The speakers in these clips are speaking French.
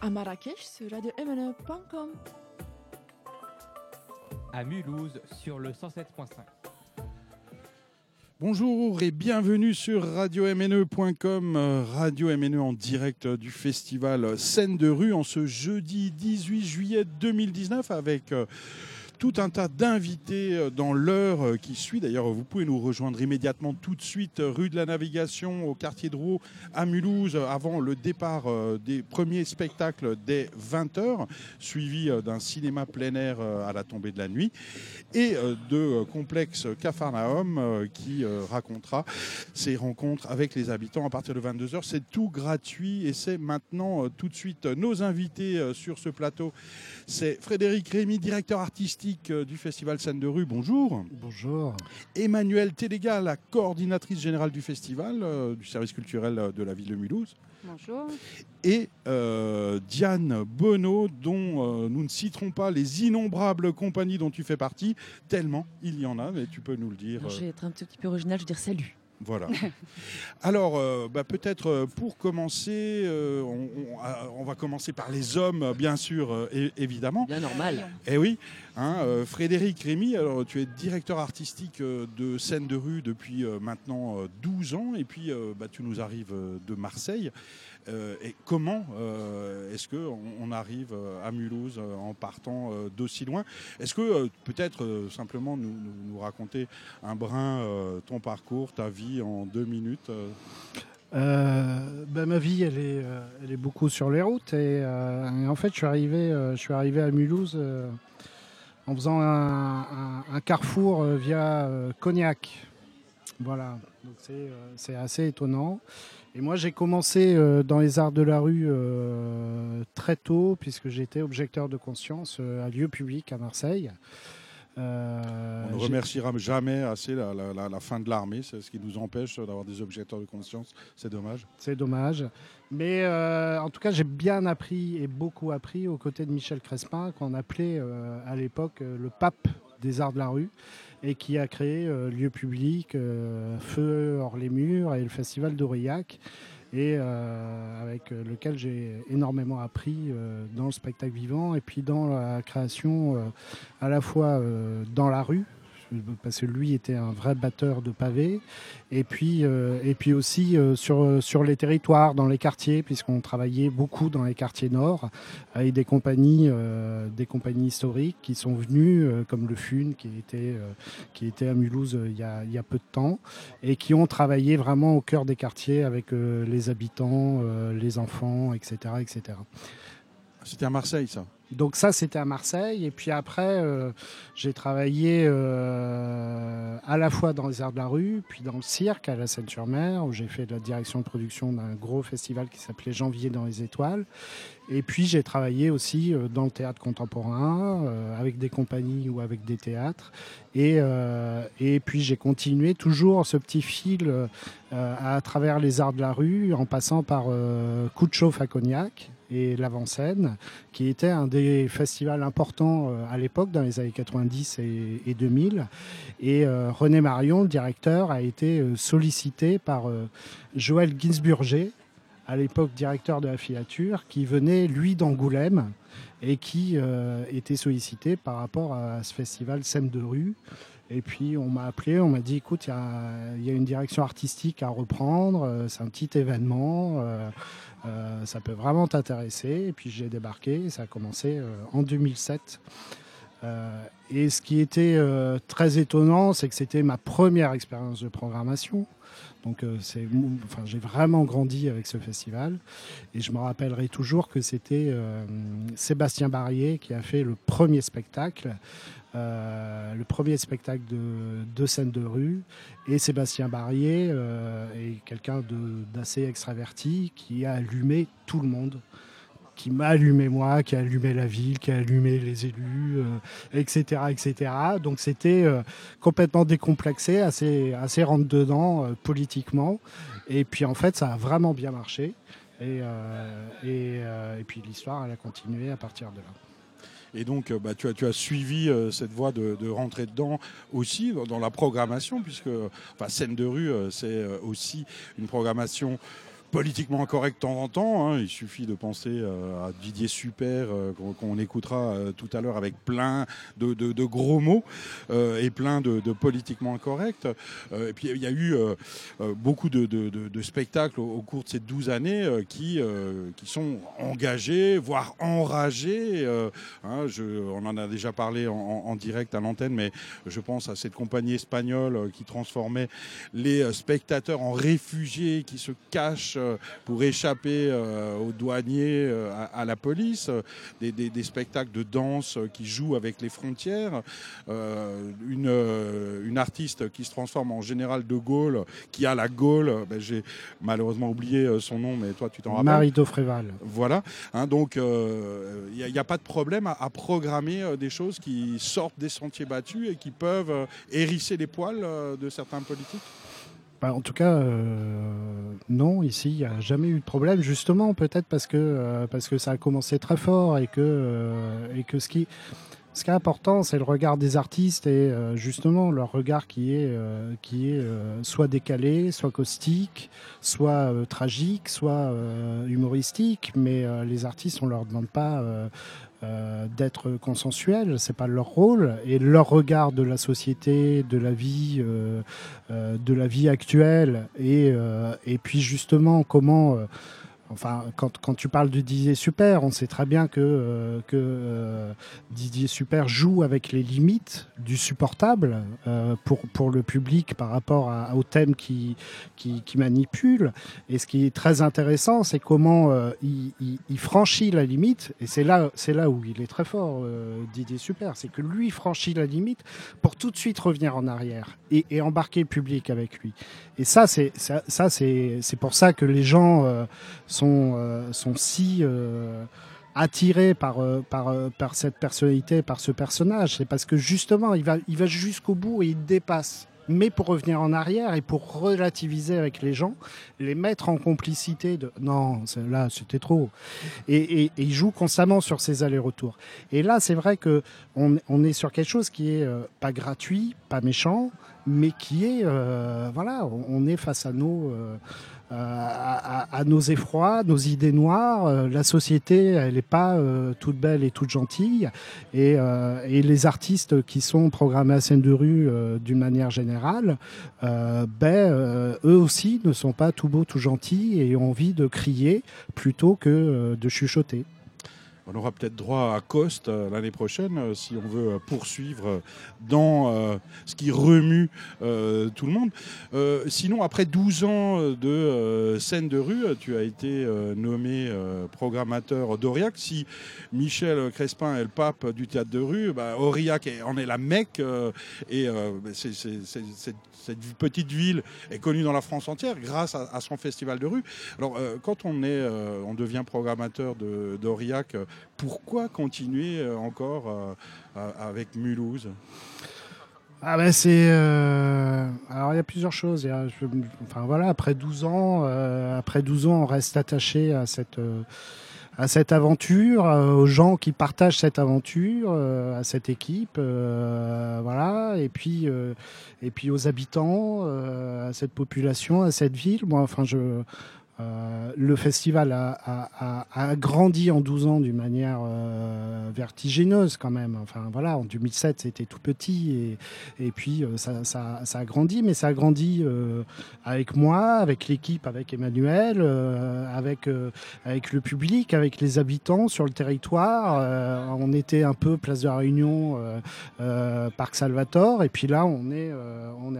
à Marrakech sur radio-mne.com. À Mulhouse sur le 107.5. Bonjour et bienvenue sur radio-mne.com, euh, Radio MNE en direct du festival Scène de rue en ce jeudi 18 juillet 2019 avec euh, tout un tas d'invités euh, dans l'heure euh, qui suit. D'ailleurs, vous pouvez nous rejoindre immédiatement tout de suite euh, rue de la Navigation au quartier de Roux à Mulhouse avant le départ des premiers spectacles dès 20h, suivi d'un cinéma plein air à la tombée de la nuit et de complexe Cafarnaum qui racontera ses rencontres avec les habitants à partir de 22h. C'est tout gratuit et c'est maintenant tout de suite nos invités sur ce plateau. C'est Frédéric Rémy, directeur artistique euh, du Festival Scène de rue. Bonjour. Bonjour. Emmanuel Téléga, la coordinatrice générale du festival, euh, du service culturel euh, de la ville de Mulhouse. Bonjour. Et Diane Bonneau, dont nous ne citerons pas les innombrables compagnies dont tu fais partie, tellement il y en a, mais tu peux nous le dire. je vais être un petit peu original, je vais dire salut. Voilà. Alors, euh, bah, peut-être euh, pour commencer, euh, on, va commencer par les hommes, bien sûr, évidemment. Bien normal. Eh oui. Hein, Frédéric Rémy, alors tu es directeur artistique de scène de rue depuis maintenant 12 ans, et puis bah, tu nous arrives de Marseille. Euh, et comment euh, est-ce qu'on on arrive euh, à Mulhouse en partant d'aussi loin? Est-ce que peut-être simplement nous, raconter un brin ton parcours, ta vie en deux minutes ben, ma vie, elle est, elle est beaucoup sur les routes et, en fait, je suis arrivé, je suis arrivé à Mulhouse en faisant un, carrefour via Cognac. Voilà, c'est assez étonnant. Et moi, j'ai commencé euh, dans les arts de la rue euh, très tôt, puisque j'étais objecteur de conscience euh, à lieu public à Marseille. On ne remerciera jamais assez la, fin de l'armée, c'est ce qui nous empêche d'avoir des objecteurs de conscience. C'est dommage. C'est dommage. Mais en tout cas, j'ai bien appris et beaucoup appris aux côtés de Michel Crespin, qu'on appelait à l'époque le pape des arts de la rue et qui a créé euh, Lieu Public, euh, Feu hors les murs et le Festival d'Aurillac. Et euh, avec lequel j'ai énormément appris dans le spectacle vivant et puis dans la création à la fois dans la rue, parce que lui était un vrai batteur de pavés. Et puis, euh, et puis aussi euh, sur, sur les territoires, dans les quartiers, puisqu'on travaillait beaucoup dans les quartiers nord, avec des compagnies, euh, des compagnies historiques qui sont venues, comme le FUN, qui était, qui était à Mulhouse il y, a, il y a peu de temps, et qui ont travaillé vraiment au cœur des quartiers avec les habitants, les enfants, etc. etc. C'était à Marseille, ça? Donc ça, c'était à Marseille. Et puis après, euh, j'ai travaillé euh, à la fois dans les arts de la rue, puis dans le cirque à la Seine-sur-Mer, où j'ai fait de la direction de production d'un gros festival qui s'appelait Janvier dans les étoiles. Et puis j'ai travaillé aussi euh, dans le théâtre contemporain, avec des compagnies ou avec des théâtres. Et, et puis j'ai continué toujours ce petit fil à travers les arts de la rue, en passant par Coup de chauffe à Cognac, et l'avant-scène, qui était un des festivals importants euh, à l'époque, dans les années 90 et, 2000. Et euh, René Marion, le directeur, a été euh, sollicité par Joël Ginsburger, à l'époque directeur de la filature, qui venait, lui, d'Angoulême et qui était sollicité par rapport à ce festival Scène de rue. Et puis on m'a appelé, on m'a dit écoute, il y, a une direction artistique à reprendre, c'est un petit événement. Ça peut vraiment t'intéresser. Et puis j'ai débarqué, ça a commencé euh, en 2007. Euh, et ce qui était très étonnant, c'est que c'était ma première expérience de programmation. Donc c'est, enfin, j'ai vraiment grandi avec ce festival. Et je me rappellerai toujours que c'était Sébastien Barrier qui a fait le premier spectacle euh, le premier spectacle de, de, scène de rue. Et Sébastien Barrier euh, est quelqu'un d'assez extraverti qui a allumé tout le monde qui m'a allumé moi, qui a allumé la ville, qui a allumé les élus, etc., euh, etc. Donc c'était complètement décomplexé, assez, assez rentre-dedans politiquement. Et puis en fait, ça a vraiment bien marché. Et, et puis l'histoire, elle a continué à partir de là. Et donc, euh, bah, tu, as, suivi euh, cette voie de, rentrer dedans aussi dans la programmation, puisque scène de rue, euh, c'est aussi une programmation politiquement incorrect de temps en temps. Hein. Il suffit de penser euh, à Didier Super, euh, qu'on écoutera euh, tout à l'heure avec plein de, gros mots et plein de, politiquement incorrects. et puis il y a eu beaucoup de, spectacles au, cours de ces 12 années qui, sont engagés, voire enragés. Hein. on en a déjà parlé en, direct à l'antenne, mais je pense à cette compagnie espagnole qui transformait les spectateurs en réfugiés qui se cachent pour échapper euh, aux douaniers, euh, à, la police, des, spectacles de danse qui jouent avec les frontières, une, une artiste qui se transforme en général de Gaulle, qui a la Gaule, ben, j'ai malheureusement oublié son nom, mais toi tu t'en rappelles. Marie Daufréval. Voilà, hein, donc il n'y a, pas de problème à, programmer des choses qui sortent des sentiers battus et qui peuvent hérisser les poils de certains politiques bah, en tout cas, euh, non, ici, il n'y a jamais eu de problème, justement, peut-être parce que, euh, parce que ça a commencé très fort et que, euh, et que ce, qui, ce qui est important, c'est le regard des artistes et justement leur regard qui est, qui est soit décalé, soit caustique, soit tragique, soit humoristique, mais les artistes, on ne leur demande pas euh, d'être consensuels, c'est pas leur rôle et leur regard de la société, de la vie, euh, euh, de la vie actuelle et, et puis justement comment Enfin, quand, quand, tu parles de Didier Super, on sait très bien que, euh, euh, Didier Super joue avec les limites du supportable euh, pour, pour le public par rapport au thème qui, qui, manipule. Et ce qui est très intéressant, c'est comment il, franchit la limite. Et c'est là, là où il est très fort, Didier Super. C'est que lui franchit la limite pour tout de suite revenir en arrière et, embarquer le public avec lui. Et ça, c'est ça, c'est pour ça que les gens euh, sont si euh, attirés par, euh, par, par cette personnalité, par ce personnage. C'est parce que justement, il va, il va jusqu'au bout et il dépasse mais pour revenir en arrière et pour relativiser avec les gens, les mettre en complicité de non, là c'était trop. Et, il joue constamment sur ces allers-retours. Et là, c'est vrai que on, est sur quelque chose qui est pas gratuit, pas méchant, mais qui est voilà, on, est face à nos à, nos effrois, nos idées noires. Euh, la société, elle n'est pas euh, toute belle et toute gentille. Et, et, les artistes qui sont programmés à scène de rue d'une manière générale, ben, eux aussi ne sont pas tout beaux, tout gentils et ont envie de crier plutôt que de chuchoter. On aura peut-être droit à Coste euh, l'année prochaine euh, si on veut euh, poursuivre dans ce qui remue tout le monde. sinon, après 12 ans de scène de rue, tu as été nommé programmateur d'Aurillac. Si Michel Crespin est le pape du théâtre de rue, bah, Aurillac en est la mecque et c'est cette petite ville est connue dans la France entière grâce à, son festival de rue. Alors, quand on, est, on devient programmateur d'Aurillac, pourquoi continuer euh, encore avec Mulhouse? Ah ben c'est alors il y a plusieurs choses. enfin voilà, après 12 ans, après 12 ans, on reste attaché à cette à cette aventure, euh, aux gens qui partagent cette aventure, euh, à cette équipe, euh, voilà, et puis et puis aux habitants, à cette population, à cette ville. Moi, enfin, je euh, le festival a, grandi en 12 ans d'une manière euh, vertigineuse quand même. Enfin voilà, en 2007 c'était tout petit et, puis euh, ça, a grandi, mais ça a grandi avec moi, avec l'équipe, avec Emmanuel, avec, le public, avec les habitants sur le territoire. on était un peu place de la Réunion, Parc Salvatore, et puis là on est,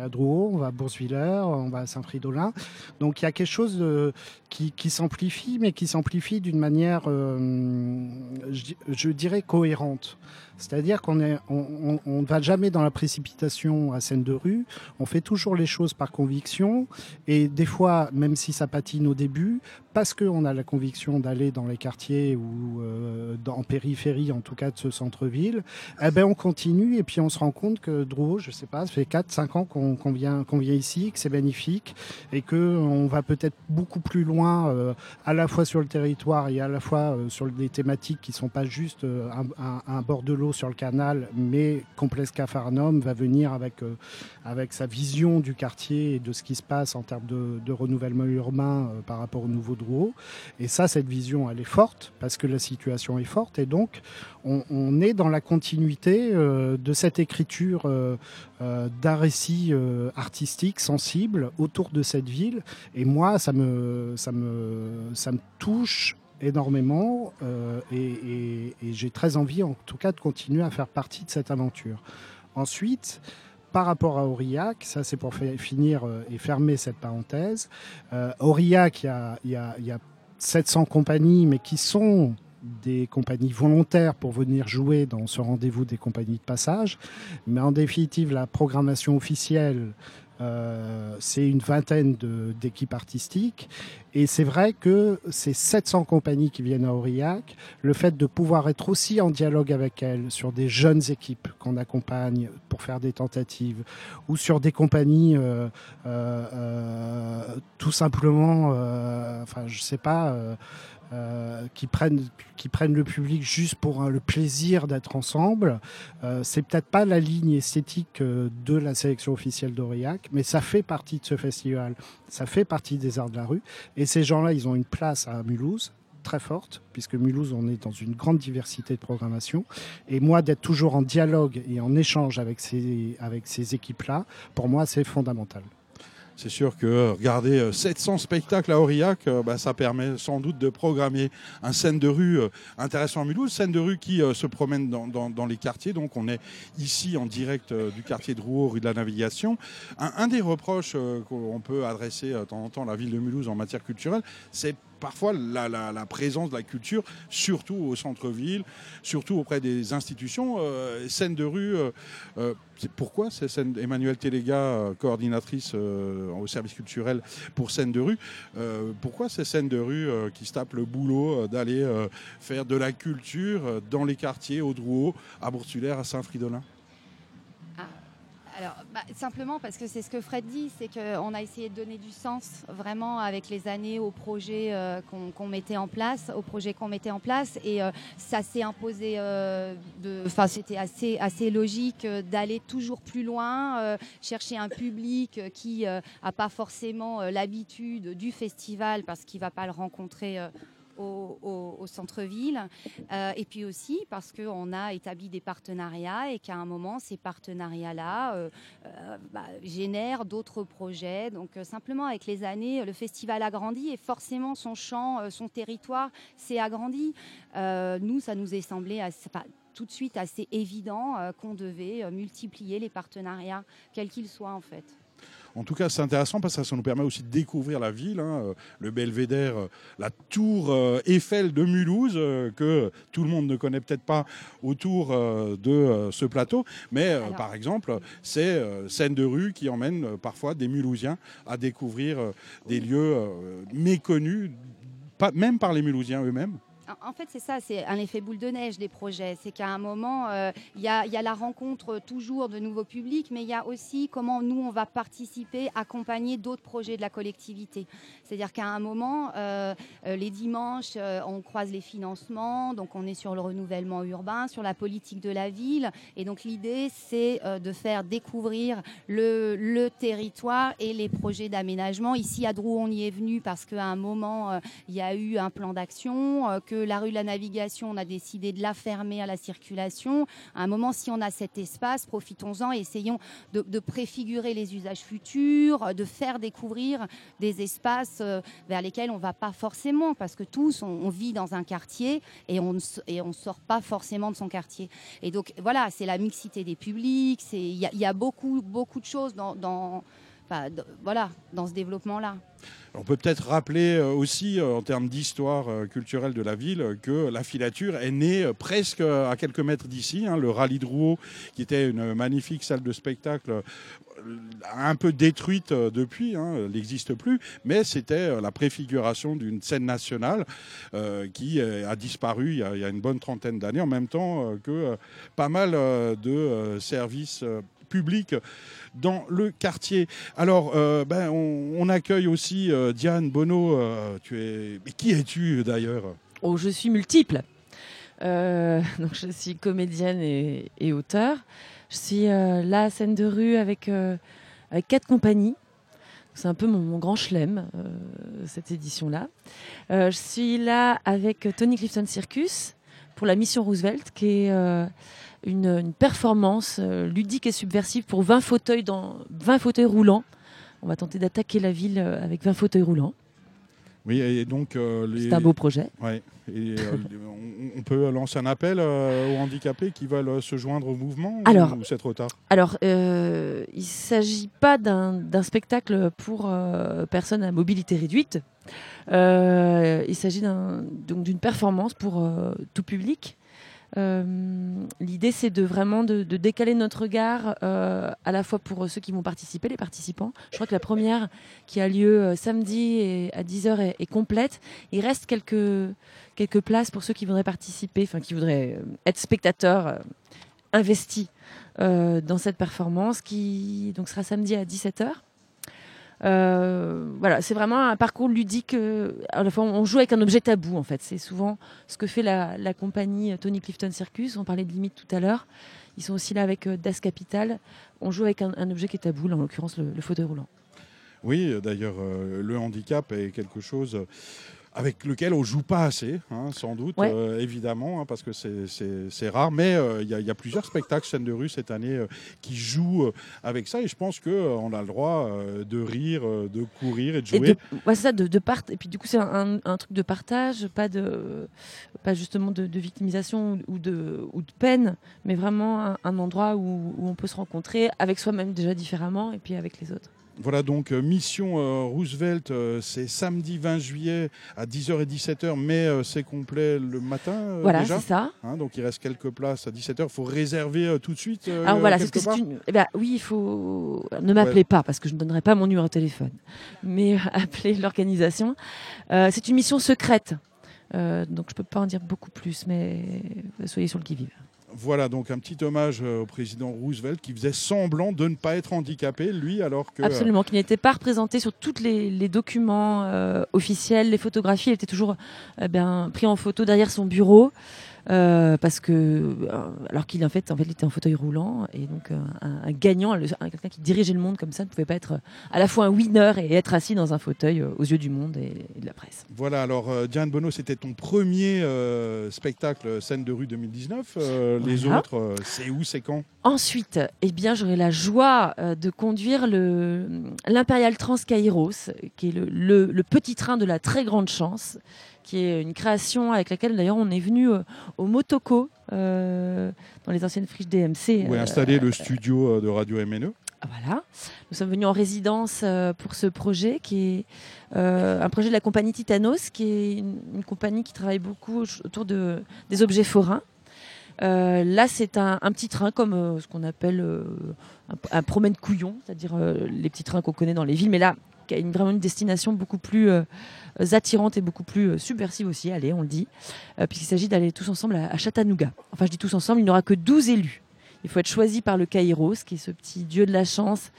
à Drouot, on va à Boursviller, on va à Saint-Fridolin. Donc il y a quelque chose de qui, s'amplifie, mais qui s'amplifie d'une manière, euh, je, dirais, cohérente. C'est-à-dire qu'on ne on, va jamais dans la précipitation à scène de rue, on fait toujours les choses par conviction, et des fois, même si ça patine au début, parce qu'on a la conviction d'aller dans les quartiers ou euh, en périphérie, en tout cas de ce centre-ville, eh ben on continue et puis on se rend compte que Drouot, je sais pas, ça fait 4-5 ans qu'on vient, ici, que c'est magnifique et qu'on va peut-être beaucoup plus loin euh, à la fois sur le territoire et à la fois euh, sur des thématiques qui sont pas juste un bord de l'eau sur le canal, mais Complexe Cafarnum va venir avec, euh, avec sa vision du quartier et de ce qui se passe en termes de, renouvellement urbain euh, par rapport au nouveau Drouot. Et ça, cette vision, elle est forte parce que la situation est forte. Et donc, on, est dans la continuité de cette écriture d'un récit artistique sensible autour de cette ville. Et moi, ça me, ça me, ça me touche énormément euh, et, j'ai très envie en tout cas de continuer à faire partie de cette aventure. Ensuite, par rapport à Aurillac, ça c'est pour finir euh, et fermer cette parenthèse, euh, Aurillac, il y a, y a 700 compagnies, mais qui sont des compagnies volontaires pour venir jouer dans ce rendez-vous des compagnies de passage. Mais en définitive, la programmation officielle euh, c'est une vingtaine d'équipes artistiques. Et c'est vrai que ces 700 compagnies qui viennent à Aurillac, le fait de pouvoir être aussi en dialogue avec elles sur des jeunes équipes qu'on accompagne pour faire des tentatives, ou sur des compagnies euh, euh, tout simplement, enfin je sais pas, euh, qui, prennent, qui prennent le public juste pour le plaisir d'être ensemble. Euh, c'est peut-être pas la ligne esthétique euh, de la sélection officielle d'Aurillac, mais ça fait partie de ce festival, ça fait partie des arts de la rue. Et ces gens-là, ils ont une place à Mulhouse très forte, puisque Mulhouse, on est dans une grande diversité de programmation. Et moi, d'être toujours en dialogue et en échange avec ces, avec ces équipes-là, pour moi, c'est fondamental. C'est sûr que regarder 700 euh, spectacles à Aurillac, euh, bah, ça permet sans doute de programmer un scène de rue euh, intéressant à Mulhouse, scène de rue qui se promène dans, les quartiers. Donc on est ici en direct du quartier de Rouault, rue de la Navigation. Un, des reproches qu'on peut adresser de temps en temps à la ville de Mulhouse en matière culturelle, c'est parfois la, présence de la culture, surtout au centre-ville, surtout auprès des institutions. Euh, scène de rue, euh, euh, pourquoi c'est Emmanuel Téléga, coordinatrice au service culturel pour scène de rue, pourquoi ces scènes de rue qui se tapent le boulot d'aller faire de la culture dans les quartiers, au Drouot, à Boursulière, à Saint-Fridolin? Alors, bah, simplement parce que c'est ce que Fred dit, c'est qu'on a essayé de donner du sens vraiment avec les années au projet euh, qu'on mettait en place, qu'on mettait en place, et euh, ça s'est imposé. Euh, enfin, c'était assez assez logique d'aller toujours plus loin, chercher un public qui n'a pas forcément l'habitude du festival parce qu'il va pas le rencontrer au, centre-ville. Euh, et puis aussi parce qu'on a établi des partenariats et qu'à un moment, ces partenariats-là euh, euh, bah, génèrent d'autres projets. Donc simplement, avec les années, le festival a grandi et forcément son champ, son territoire s'est agrandi. nous, ça nous est semblé tout de suite assez évident qu'on devait multiplier les partenariats, quels qu'ils soient en fait. En tout cas, c'est intéressant parce que ça nous permet aussi de découvrir la ville, hein, euh, le belvédère, euh, la tour euh, Eiffel de Mulhouse, que tout le monde ne connaît peut-être pas autour de ce plateau. Mais par exemple, c'est scène de rue qui emmène parfois des Mulhousiens à découvrir des lieux méconnus, pas, même par les Mulhousiens eux-mêmes. En fait, c'est ça, c'est un effet boule de neige des projets. C'est qu'à un moment, euh, il y, a, la rencontre toujours de nouveaux publics, mais il y a aussi comment nous, on va participer, accompagner d'autres projets de la collectivité. C'est-à-dire qu'à un moment, euh, euh, les dimanches, on croise les financements, donc on est sur le renouvellement urbain, sur la politique de la ville. Et donc l'idée, c'est de faire découvrir le, territoire et les projets d'aménagement. Ici, à Drou, on y est venu parce qu'à un moment, il y a eu un plan d'action que la rue de la Navigation, on a décidé de la fermer à la circulation. À un moment, si on a cet espace, profitons-en et essayons de, préfigurer les usages futurs, de faire découvrir des espaces euh, vers lesquels on ne va pas forcément, parce que tous, on, vit dans un quartier et on ne sort pas forcément de son quartier. Et donc, voilà, c'est la mixité des publics, il y, a beaucoup, beaucoup de choses dans voilà, dans ce développement-là. On peut peut-être rappeler euh, aussi, euh, en termes d'histoire euh, culturelle de la ville, que la filature est née presque à quelques mètres d'ici. Hein, le rallye de Rouault, qui était une magnifique salle de spectacle, un peu détruite depuis, hein, n'existe plus, mais c'était la préfiguration d'une scène nationale qui a disparu il y a, une bonne trentaine d'années, en même temps que pas mal de services publics dans le quartier. Alors, euh, ben, on, accueille aussi euh, Diane Bonneau. Euh, tu es... Mais qui es-tu d'ailleurs? Oh, je suis multiple. Donc je suis comédienne et, auteur. Je suis là à scène de rue avec, avec quatre compagnies. C'est un peu mon, mon grand chelem, cette édition-là. Je suis là avec Tony Clifton Circus pour la mission Roosevelt, qui est une, une performance euh, ludique et subversive pour 20 fauteuils, dans, 20 fauteuils roulants. On va tenter d'attaquer la ville euh, avec 20 fauteuils roulants. Oui, et donc euh, les- C'est un beau projet. Ouais. Et, euh, on, on peut lancer un appel euh, aux handicapés qui veulent se joindre au mouvement Alors- ou c'est trop tard Alors, il ne s'agit pas d'un spectacle pour personnes à mobilité réduite. Il s'agit d'une performance pour tout public. Euh, L'idée, c'est de vraiment de, décaler notre regard euh, à la fois pour ceux qui vont participer, les participants. Je crois que la première qui a lieu euh, samedi à 10h est, est complète. Il reste quelques, quelques places pour ceux qui voudraient participer, enfin qui voudraient euh, être spectateurs euh, investis euh, dans cette performance qui donc sera samedi à 17h. Euh, voilà, c'est vraiment un parcours ludique. euh, on joue avec un objet tabou en fait. C'est souvent ce que fait la, compagnie Tony Clifton Circus. On parlait de limite tout à l'heure. Ils sont aussi là avec euh, Das Capital. On joue avec un, objet qui est tabou, en l'occurrence le, fauteuil roulant. Oui, d'ailleurs, le handicap est quelque chose avec lequel on joue pas assez, hein, sans doute, Ouais. euh, évidemment, hein, parce que c'est- rare. Mais euh, il y, a- il y a plusieurs spectacles scène de rue cette année euh, qui jouent avec ça, et je pense que on a le droit de rire, de courir et de jouer. ouais, c'est ça, de, de part. Et puis du coup, c'est un, un- un truc de partage, pas de, pas justement de, de victimisation ou de, ou de peine, mais vraiment un, un endroit où, où on peut se rencontrer avec soi-même déjà différemment et puis avec les autres. Voilà donc euh, Mission euh, Roosevelt, euh, c'est samedi 20 juillet à 10h et 17h, mais c'est complet le matin voilà, c'est ça. Hein, donc il reste quelques places à 17h. Il faut réserver tout de suite. Alors voilà, c'est une. eh ben, oui, il faut. Ne m'appelez pas parce que je ne donnerai pas mon numéro de téléphone, mais appelez l'organisation. Euh, c'est une mission secrète. Euh, donc je peux pas en dire beaucoup plus, mais soyez sur le qui-vive. Voilà donc un petit hommage euh, au président Roosevelt qui faisait semblant de ne pas être handicapé, lui, alors que. euh, Absolument, qui n'était pas représenté sur tous les, documents euh, officiels, les photographies. Il était toujours eh bien, pris en photo derrière son bureau. Euh, parce que, euh, alors qu'il en fait, en fait, il était en fauteuil roulant et donc euh, un, un gagnant, quelqu'un qui dirigeait le monde comme ça, ne pouvait pas être à la fois un winner et être assis dans un fauteuil aux yeux du monde et, et de la presse. Voilà, alors Diane Bono, c'était ton premier spectacle scène de rue 2019. Euh, Les autres, c'est où, c'est quand? Ensuite, eh bien, j'aurai la joie de conduire le- l'Imperial Trans Kairos, qui est le, le- le petit train de la très grande chance, qui est une création avec laquelle d'ailleurs on est venu euh, au Motoko, euh, dans les anciennes friches DMC. Où est euh, installé le studio euh, de Radio MNE voilà. Nous sommes venus en résidence pour ce projet qui est un projet de la compagnie Titanos, qui est une, une compagnie qui travaille beaucoup autour de, des objets forains. Euh, là, c'est un, un petit train comme euh, ce qu'on appelle euh, un, un promène-couillon, c'est-à-dire euh, les petits trains qu'on connaît dans les villes, mais là, qui a une, vraiment une destination beaucoup plus attirante et beaucoup plus euh, subversive aussi, allez, on le dit, euh, puisqu'il s'agit d'aller tous ensemble à, Chattanooga. Enfin, je dis tous ensemble, il n'y aura que 12 élus. Il faut être choisi par le Kairos, qui est ce petit dieu de la chance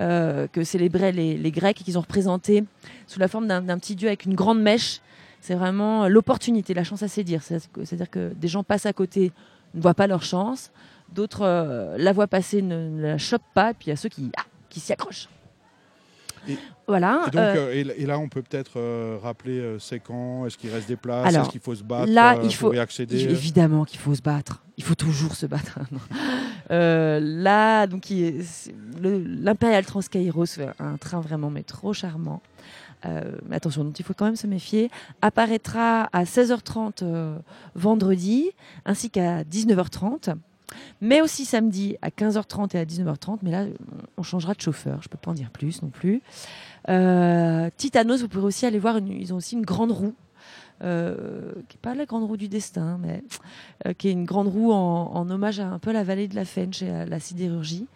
euh, que célébraient les, Grecs et qu'ils ont représenté sous la forme d'un petit dieu avec une grande mèche. C'est vraiment l'opportunité, la chance à. C'est- C'est-à-dire que des gens passent à côté, ne voient pas leur chance, d'autres euh, la voient passer, ne, la chopent pas, puis il y a ceux qui, ah, qui s'y accrochent. Et- voilà. Et, donc, euh, euh, et, là- et là, on peut peut-être euh, rappeler euh, c'est quand Est-ce qu'il reste des places Est-ce qu'il faut se battre là, il faut- y accéder Évidemment qu'il faut se battre. Il faut toujours se battre. Là, donc, il est- c'est le- l'Imperial Trans Kairos, un train vraiment mais trop charmant. Mais attention, donc il faut quand même se méfier. Apparaîtra à 16h30 euh, vendredi, ainsi qu'à 19h30. Mais aussi samedi à 15h30 et à 19h30. Mais là, on changera de chauffeur. Je peux pas en dire plus non plus. Euh, Titanos, vous pourrez aussi aller voir. une- ils ont aussi une grande roue. euh, qui n'est pas la grande roue du destin, mais euh, qui est une grande roue en, hommage à un peu la vallée de la Fench et à la sidérurgie,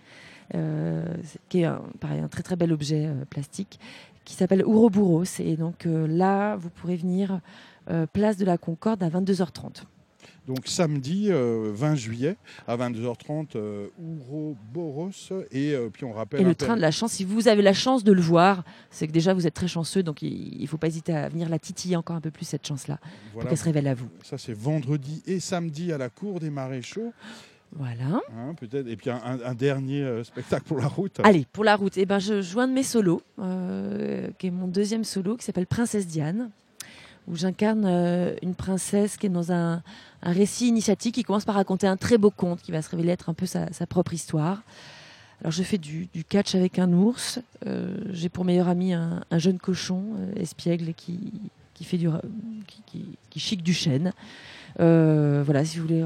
qui est un, pareil, un très très bel objet plastique qui s'appelle Ouroboros. Et donc là, vous pourrez venir place de la Concorde à 22h30. Donc samedi euh, 20 juillet à 22h30, euh, Ouroboros. Et euh, puis on rappelle. Et le train de la chance, si vous avez la chance de le voir, c'est que déjà vous êtes très chanceux, donc il ne faut pas hésiter à venir la titiller encore un peu plus cette chance-là, pour qu'elle se révèle à vous. Ça, c'est vendredi et samedi à la Cour des Maréchaux. Voilà. hein, peut-être. Et puis un, un- un dernier euh, spectacle pour la route. Allez, pour la route, eh ben, je joins de mes solos, euh, qui est mon deuxième solo, qui s'appelle Princesse Diane, où j'incarne euh, une princesse qui est dans un, récit initiatique qui commence par raconter un très beau conte qui va se révéler être un peu sa, propre histoire. Alors je fais du, catch avec un ours, euh, j'ai pour meilleur ami un, un jeune cochon euh, espiègle qui, qui fait du qui, qui, chic du chêne. Voilà, si vous voulez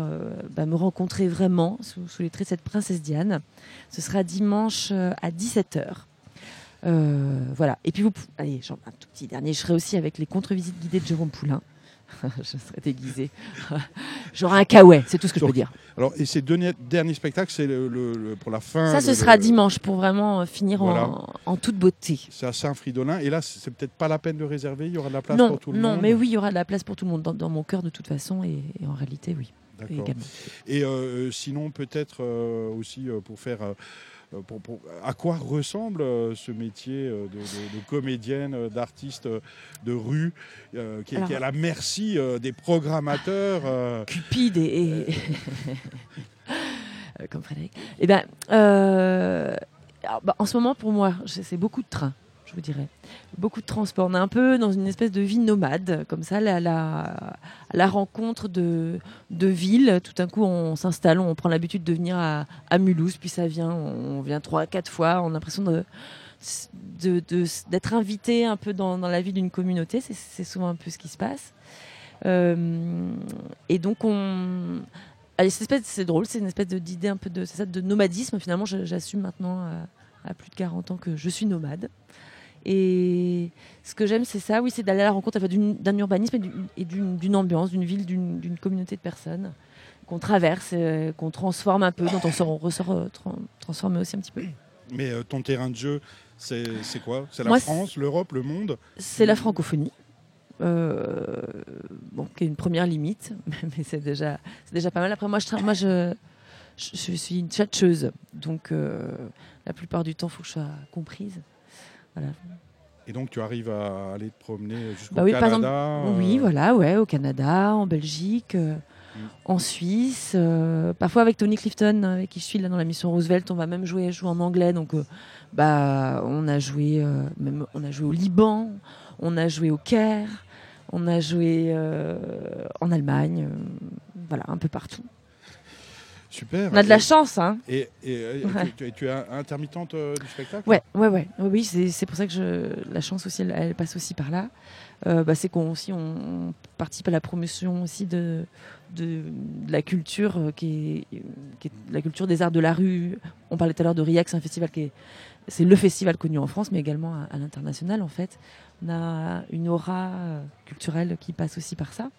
bah, me rencontrer vraiment sous, sous les traits de cette princesse Diane, ce sera dimanche à 17h. Euh, voilà. Et puis vous, allez, j'en- un tout petit dernier. Je serai aussi avec les contre-visites guidées de Jérôme Poulain. je serai déguisée. J'aurai un kawaii, c'est tout ce que je peux dire. Alors, et ces deux ni- derniers spectacles, c'est le, le- le- pour la fin. Ça, le- ce sera le- dimanche pour vraiment euh, finir Voilà. en, en toute beauté. C'est à Saint-Fridolin. Et là, c'est c'est peut-être pas la peine de réserver. Il y aura de la place Non, pour tout le non, monde. mais oui, il y aura de la place pour tout le monde dans, dans mon cœur de toute façon et, et en réalité, oui. D'accord. également. Et euh, sinon, peut-être euh, aussi euh, pour faire. Euh, pour- pour- à quoi ressemble euh, ce métier euh, de, de- de comédienne, d'artiste de rue, euh, qui, est, Alors- qui est à la merci euh, des programmateurs euh, Cupide et. et- Comme Frédéric. Eh ben, alors, bah, en ce moment, pour moi, c'est beaucoup de trains, je vous dirais. Beaucoup de transport. On est un peu dans une espèce de vie nomade, comme ça, la, la, rencontre de, villes. Tout d'un coup, on s'installe, on prend l'habitude de venir à, Mulhouse, puis ça vient, on vient trois, quatre fois. On a l'impression d'être invité un peu dans, la vie d'une communauté. C'est- souvent un peu ce qui se passe. Euh, et donc, on. C'est drôle, c'est une espèce d'idée un peu de, ça, de nomadisme. Finalement, j'assume maintenant à, à plus de 40 ans que je suis nomade. Et ce que j'aime, c'est ça, oui, c'est d'aller à la rencontre d'un urbanisme et d'une- ambiance, d'une ville, d'une communauté de personnes qu'on traverse, euh, qu'on transforme un peu, dont on, sort, on ressort euh, tran- transformé aussi un petit peu. Mais euh, ton terrain de jeu, c'est quoi? C'est la Moi, France, l'Europe, le monde? C'est la francophonie. Euh, bon, qui est une première limite, mais c'est déjà, déjà pas mal. Après, moi, je, moi, je, je, je suis une tchatcheuse, donc la plupart du temps, il faut que je sois comprise. Voilà. Et donc, tu arrives à aller te promener jusqu'au Bah oui, par Canada exemple, Oui, euh, voilà, ouais, au Canada, en Belgique, euh, Mm. en Suisse. euh, parfois avec Tony Clifton, avec qui je suis là dans la mission Roosevelt, on va même jouer, jouer en anglais. Donc, euh, bah, on a joué, même, on a joué au Liban, on a joué au Caire, on a joué en Allemagne, voilà, un peu partout. Super. On a de la chance, hein. Et, et, et Ouais. tu, es intermittente euh, du spectacle Ouais, ouais, ouais. Oui, c'est c'est pour ça que je, la chance aussi, elle, elle passe aussi par là. Euh, bah, c'est qu'on aussi on participe à la promotion aussi de, de, de la culture euh, qui est, qui est la culture des arts de la rue. On parlait tout à l'heure de RIAC, c'est un festival qui est c'est le festival connu en France, mais également à, à l'international en fait. On a une aura culturelle qui passe aussi par ça.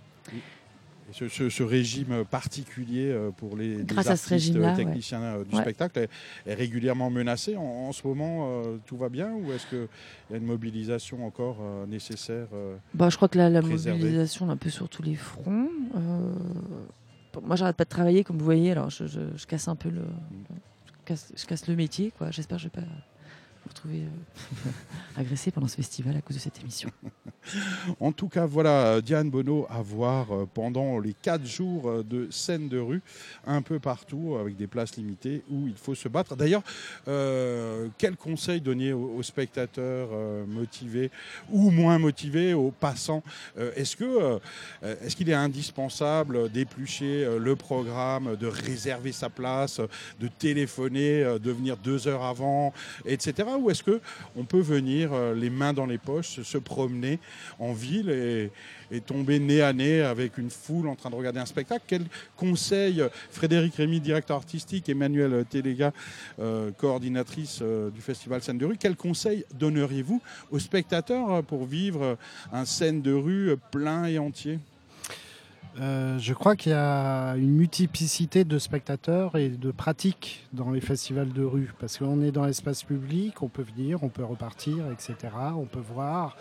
Ce, ce- ce régime particulier euh, pour les, les artistes euh, ouais. techniciens euh, du Ouais. spectacle est, est régulièrement menacé. En, en ce moment, euh, tout va bien ou est-ce qu'il y a une mobilisation encore euh, nécessaire euh, Bah, je crois que la, mobilisation est un peu sur tous les fronts. Moi, j'arrête pas de travailler, comme vous voyez. Alors, je, je- je casse un peu le, je casse, je casse le métier, quoi. J'espère que je vais pas vous euh, agressé pendant ce festival à cause de cette émission. En tout cas, voilà euh, Diane Bonneau à voir euh, pendant les quatre jours de scène de rue, un peu partout, avec des places limitées où il faut se battre. D'ailleurs, quel conseil donner aux, spectateurs motivés ou moins motivés, aux passants Est-ce est-ce qu'il est indispensable d'éplucher le programme, de réserver sa place, de téléphoner, de venir deux heures avant, etc. Ou est-ce que on peut venir euh, les mains dans les poches, se- promener en ville et, tomber nez à nez avec une foule en train de regarder un spectacle? Quel conseil, euh, Frédéric Rémy, directeur artistique, Emmanuel Téléga, euh, coordinatrice du festival Scène de rue, quel conseil donneriez-vous aux spectateurs pour vivre un scène de rue plein et entier? Euh, je crois qu'il y a une multiplicité de spectateurs et de pratiques dans les festivals de rue. Parce qu'on est dans l'espace public, on peut venir, on peut repartir, etc. On peut voir,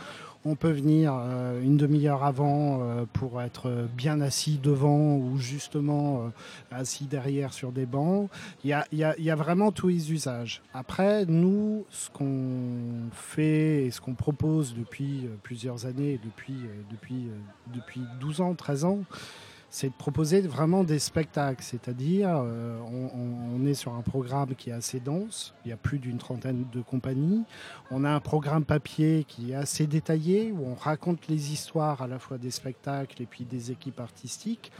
on peut venir euh, une demi-heure avant euh, pour être bien assis devant ou justement euh, assis derrière sur des bancs. Il y a, y a- vraiment tous les usages. Après, nous, ce qu'on fait et ce qu'on propose depuis plusieurs années, depuis, depuis, depuis 12 ans, 13 ans, c'est de proposer vraiment des spectacles, c'est-à-dire euh, on, est sur un programme qui est assez dense, il y a plus d'une trentaine de compagnies, on a un programme papier qui est assez détaillé, où on raconte les histoires à la fois des spectacles et puis des équipes artistiques.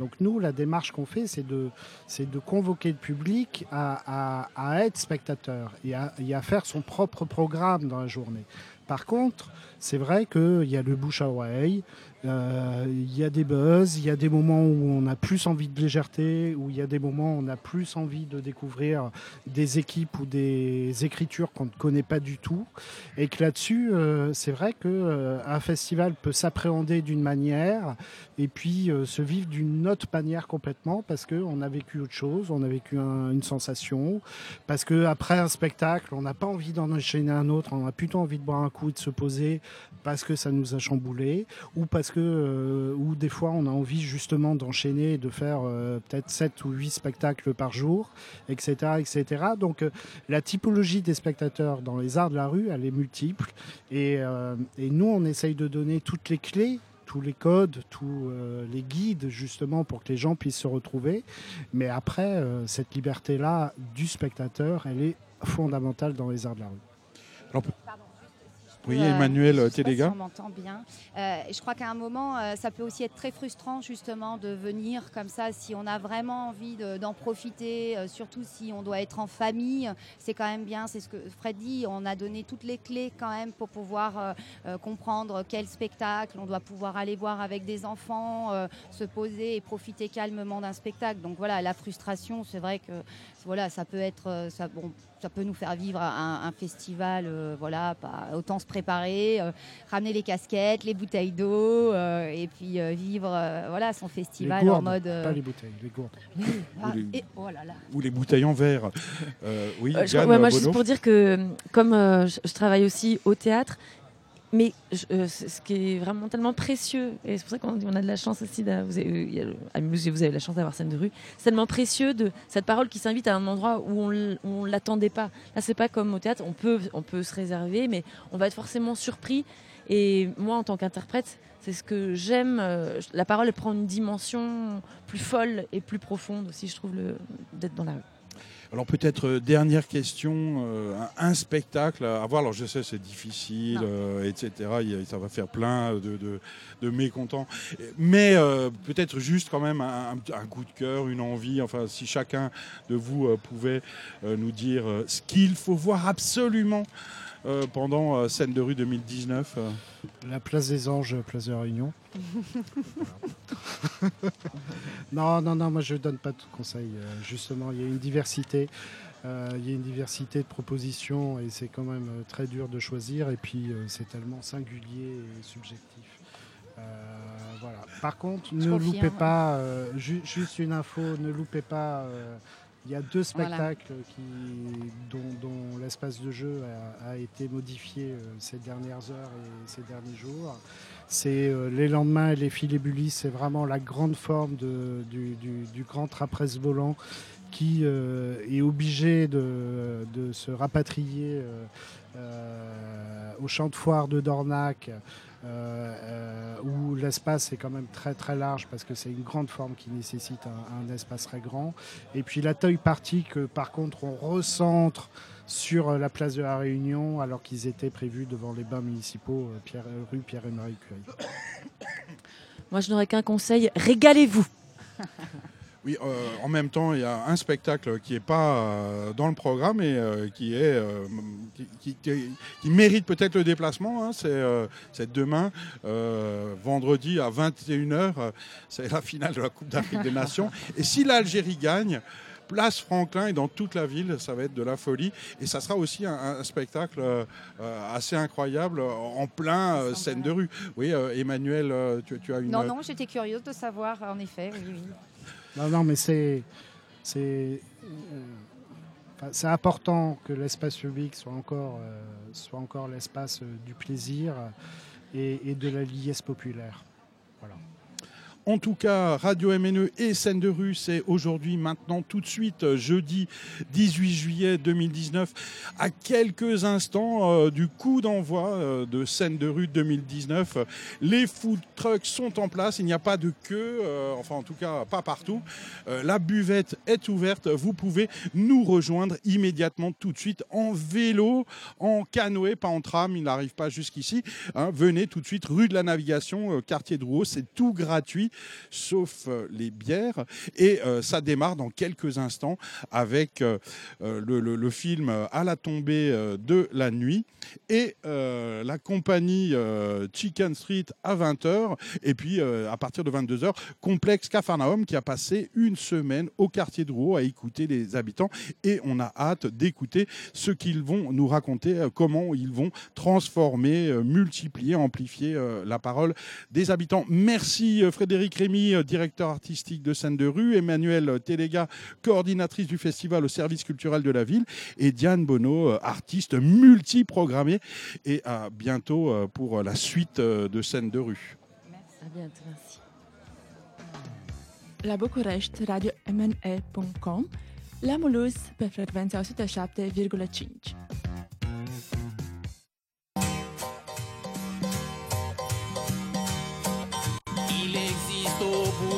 Donc nous, la démarche qu'on fait, c'est de, de convoquer le public à, à- à être spectateur et à, et à faire son propre programme dans la journée. Par contre, c'est vrai qu'il y a le bouche à oreille, euh, il y a des buzz, il y a des moments où on a plus envie de légèreté, où il y a des moments où on a plus envie de découvrir des équipes ou des écritures qu'on ne connaît pas du tout. Et que là-dessus, euh, c'est vrai qu'un festival peut s'appréhender d'une manière et puis euh, se vivre d'une autre manière complètement parce qu'on a vécu autre chose, on a vécu un- une sensation, parce qu'après un spectacle, on n'a pas envie d'en enchaîner un autre, on a plutôt envie de boire un coup et de se poser parce que ça nous a chamboulé ou parce que euh, ou des fois on a envie justement d'enchaîner et de faire euh, peut-être 7 ou 8 spectacles par jour, etc. etc. Donc euh, la typologie des spectateurs dans les arts de la rue, elle est multiple et, euh, et nous on essaye de donner toutes les clés tous les codes, tous euh, les guides justement pour que les gens puissent se retrouver. Mais après, euh, cette liberté-là du spectateur, elle est fondamentale dans les arts de la rue. Oui, Euh, Emmanuel Téléga. si on m'entend bien. Euh, je crois qu'à un moment, euh, ça peut aussi être très frustrant justement de venir comme ça si on a vraiment envie de- d'en profiter, euh, surtout si on doit être en famille. C'est quand même bien, c'est ce que Fred dit, on a donné toutes les clés quand même pour pouvoir euh, euh, comprendre quel spectacle on doit pouvoir aller voir avec des enfants, euh, se poser et profiter calmement d'un spectacle. Donc voilà, la frustration, c'est vrai que voilà, ça peut être, euh, ça, bon, ça peut nous faire vivre un, un festival, euh, voilà, pas, autant se préparer, euh, ramener les casquettes, les bouteilles d'eau, euh, et puis euh, vivre, euh, voilà, son festival les gourdes, en mode. euh, pas les bouteilles, les gourdes. ah, Ou les- et- oh là là. Ou les bouteilles en verre. Euh, oui, Euh, je- Yann ouais, moi, juste pour dire que, comme euh, je, je travaille aussi au théâtre, mais euh, ce qui est vraiment tellement précieux, et c'est pour ça qu'on on a de la chance aussi, vous vous avez la chance d'avoir scène de rue, c'est tellement précieux de cette parole qui s'invite à un endroit où on on l'attendait pas. Là, c'est pas comme au théâtre, on peut, on peut se réserver, mais on va être forcément surpris. Et moi, en tant qu'interprète, c'est ce que j'aime. euh, La parole, prend une dimension plus folle et plus profonde aussi, je trouve, d'être dans la rue. Alors peut-être euh, dernière question, euh, un, spectacle à voir. Alors je sais c'est difficile, euh, etc. Il y a- ça va faire plein de, de, de mécontents. Mais euh, peut-être juste quand même un, un- coup de cœur, une envie. Enfin si chacun de vous euh, pouvait euh, nous dire euh, ce qu'il faut voir absolument euh, pendant euh, Scène de rue 2019. euh. La place des Anges, place de la Réunion. Non, non, non, moi je donne pas de conseils. Euh, justement, il y a une diversité. euh, il y a une diversité de propositions et c'est quand même très dur de choisir. Et puis euh, c'est tellement singulier et subjectif. Euh, voilà. Par contre, ne loupez pas, euh, ju- juste une info, ne loupez pas. euh, il y a deux Voilà. spectacles qui, dont, dont l'espace de jeu a, a été modifié euh, ces dernières heures et ces derniers jours. C'est euh, les lendemains et les filébulis, c'est vraiment la grande forme de- du, du- du grand trapèze volant qui euh, est obligé de, de se rapatrier euh, au champ de foire de Dornac. Euh, euh, où l'espace est quand même très très large parce que c'est une grande forme qui nécessite un, un espace très grand. Et puis la taille partie que par contre on recentre sur euh, la place de la Réunion alors qu'ils étaient prévus devant les bains municipaux Pierre, rue Pierre-Marie Curie. Moi, je n'aurais qu'un conseil régalez-vous. Oui, euh, en même temps, il y a un spectacle qui n'est pas euh, dans le programme et euh, qui, est, qui, qui- mérite peut-être le déplacement. hein. c'est demain, vendredi à 21h. euh, c'est la finale de la Coupe d'Afrique des Nations. Et si l'Algérie gagne, place Franklin et dans toute la ville, ça va être de la folie. Et ça sera aussi un, un spectacle euh, assez incroyable en plein euh, scène de rue. Oui, euh, Emmanuel, tu, tu as une... Non, non, j'étais curieuse de savoir, en effet. Oui, oui. Non, non, mais c'est c'est euh, c'est important que l'espace public soit encore euh, encore l'espace euh, du plaisir. et, et de la liesse populaire. Voilà. En tout cas, Radio MNE et Scène de rue, c'est aujourd'hui, maintenant, tout de suite, jeudi 18 juillet 2019, à quelques instants euh, du coup d'envoi euh, de Scène de rue 2019. Les food trucks sont en place, il n'y a pas de queue, euh, enfin en tout cas pas partout. La buvette est ouverte, vous pouvez nous rejoindre immédiatement tout de suite en vélo, en canoë, pas en tram, il n'arrive pas jusqu'ici. hein. venez tout de suite rue de la Navigation, quartier de Rouault, c'est tout gratuit sauf euh, les bières. Et euh, ça démarre dans quelques instants avec euh, le, film À la tombée de la nuit et la compagnie Chicken Street à 20h. Et puis à partir de 22h, Complexe Cafarnaum qui a passé une semaine au quartier de Rouault à écouter les habitants. Et on a hâte d'écouter ce qu'ils vont nous raconter, comment ils vont transformer, multiplier, amplifier la parole des habitants. Merci euh, Frédéric Rémy, euh, directeur artistique de Scène de rue, Emmanuel euh, Téléga, coordinatrice du festival au service culturel de la ville, et Diane Bonneau, euh, artiste multiprogrammée. Et à bientôt pour la suite de Scène de rue. À bientôt, merci. La București, radio-mne.com, la Mulhouse pe frecvența 107,5. Existe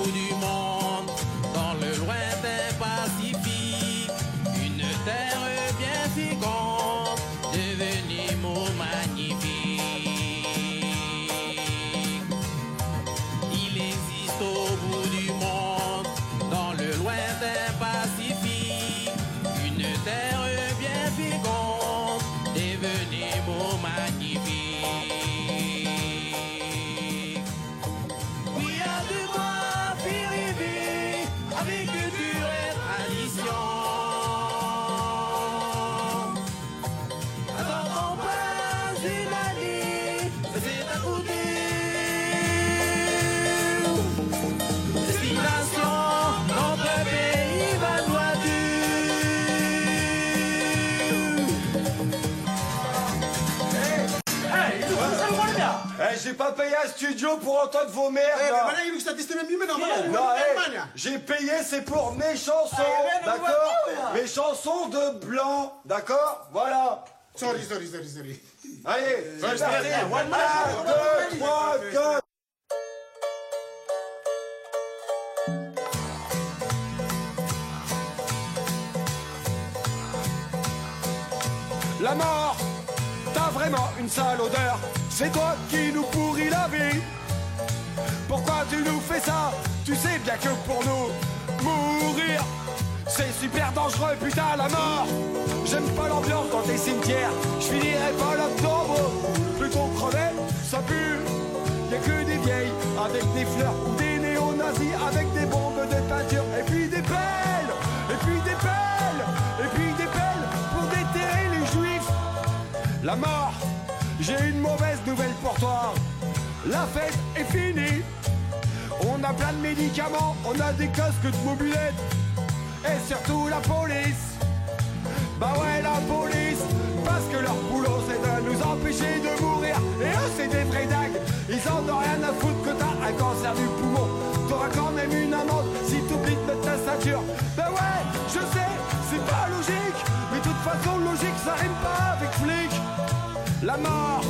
j'ai pas payé un studio pour entendre vos merdes. Non, eh, j'ai payé, c'est pour mes chansons, d'accord Mes chansons de blanc, d'accord Voilà. Sorry, sorry, sorry, sorry. Allez, c'est parti. Un, deux, trois, quatre. La mort, t'as vraiment une sale odeur. C'est toi qui nous pourris la vie. Pourquoi tu nous fais ça? Tu sais bien que pour nous, mourir, c'est super dangereux, putain, la mort. J'aime pas l'ambiance dans tes cimetières. Je finirai pas là-dedans, Plutôt crever, ça pue. Y a que des vieilles avec des fleurs ou des néo-nazis avec des bombes de peinture. Et puis des pelles, et puis des pelles, et puis des pelles pour déterrer les juifs. La mort, j'ai une mauvaise nouvelle pour toi. La fête est finie. On a plein de médicaments, on a des casques de mobilette. Et surtout la police. Bah ouais, la police. Parce que leur boulot c'est de nous empêcher de mourir. Et eux c'est des vrais dagues. Ils en ont rien à foutre que t'as un cancer du poumon. T'auras quand même une amende si t'oublies de ta ceinture. Bah ouais, je sais, c'est pas logique. Mais de toute façon, logique ça rime pas avec flic. La mort,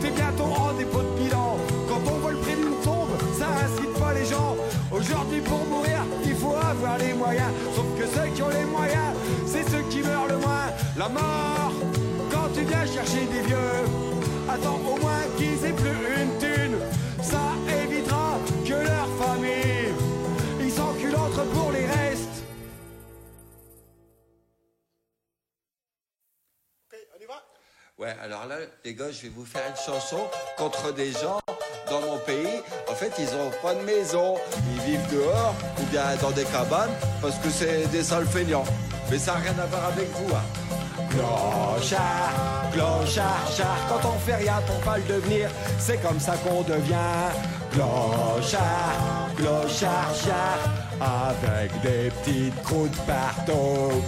t'es bientôt en dépôt de bilan. Quand on vole près d'une tombe, ça incite pas les gens. Aujourd'hui, pour mourir, il faut avoir les moyens. Sauf que ceux qui ont les moyens, c'est ceux qui meurent le moins. La mort, quand tu viens chercher des vieux, attends au moins qu'ils aient plus une thune. Ça évitera que leur famille, ils s'enculent entre pour les Ouais, alors là, les gars, je vais vous faire une chanson contre des gens dans mon pays. En fait, ils ont pas de maison. Ils vivent dehors ou bien dans des cabanes parce que c'est des sales feignants. Mais ça n'a rien à voir avec vous. Hein. Clochard, clochard, char, quand on fait rien pour pas le devenir, c'est comme ça qu'on devient. Clochard, clochard, char, avec des petites croûtes partout.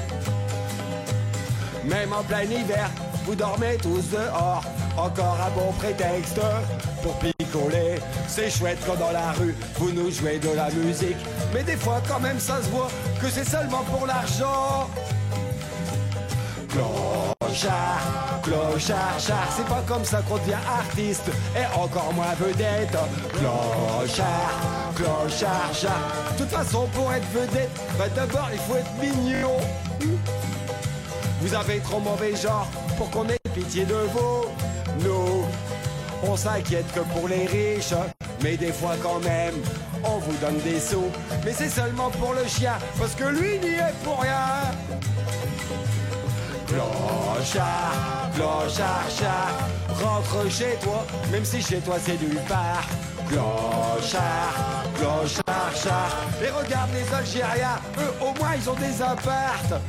Même en plein hiver, vous dormez tous dehors. Encore un bon prétexte pour picoler. C'est chouette quand dans la rue vous nous jouez de la musique. Mais des fois quand même ça se voit que c'est seulement pour l'argent. Clochard, clochard, char, c'est pas comme ça qu'on devient artiste et encore moins vedette. Clochard, clochard, char. De toute façon, pour être vedette, bah d'abord il faut être mignon. Vous avez trop mauvais genre pour qu'on ait pitié de vous. Nous, on s'inquiète que pour les riches, mais des fois quand même, on vous donne des sous. Mais c'est seulement pour le chien, parce que lui n'y est pour rien. Clochard, clochard, chat, rentre chez toi, même si chez toi c'est nulle part. Clochard, clochard, chat, et regarde les Algériens, eux au moins ils ont des appartes.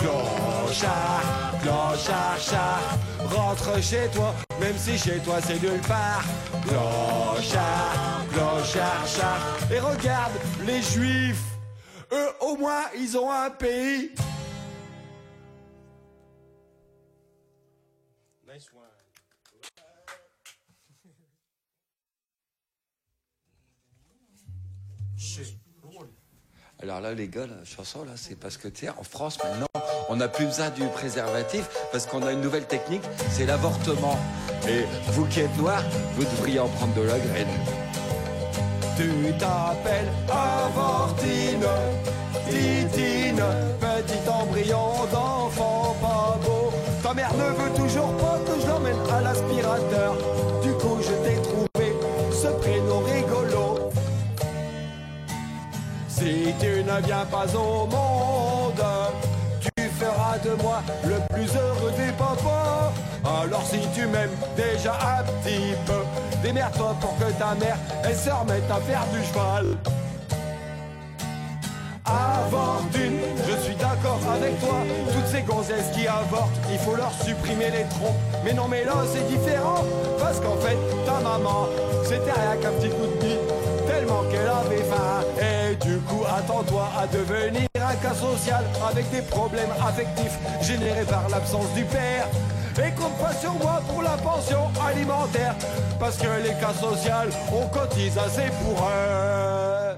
Clochard, clochard, chat, rentre chez toi, même si chez toi c'est nulle part. Clochard, clochard, chat, et regarde les juifs, eux au moins ils ont un pays. Alors là, les gars, la chanson, là, c'est parce que, tu sais, en France, maintenant, on n'a plus besoin du préservatif parce qu'on a une nouvelle technique, c'est l'avortement. Et vous qui êtes noirs, vous devriez en prendre de la graine. Tu t'appelles Avortine, Titine, petit embryon d'enfant pas beau. Ta mère ne veut toujours pas que je l'emmène à l'aspirateur. Du coup, je t'ai trouvé ce prénom Si tu ne viens pas au monde, tu feras de moi le plus heureux des papas. Alors si tu m'aimes déjà un petit peu, démerde-toi pour que ta mère, elle se remette à faire du cheval. Avortune, je suis d'accord avec toi. Toutes ces gonzesses qui avortent, il faut leur supprimer les trompes. Mais non, mais là c'est différent. Parce qu'en fait, ta maman, c'était rien qu'un petit coup de bite. Qu'elle avait faim. Et du coup, attends-toi à devenir un cas social avec des problèmes affectifs générés par l'absence du père. Et compte pas sur moi pour la pension alimentaire. Parce que les cas sociaux, on cotise assez pour eux.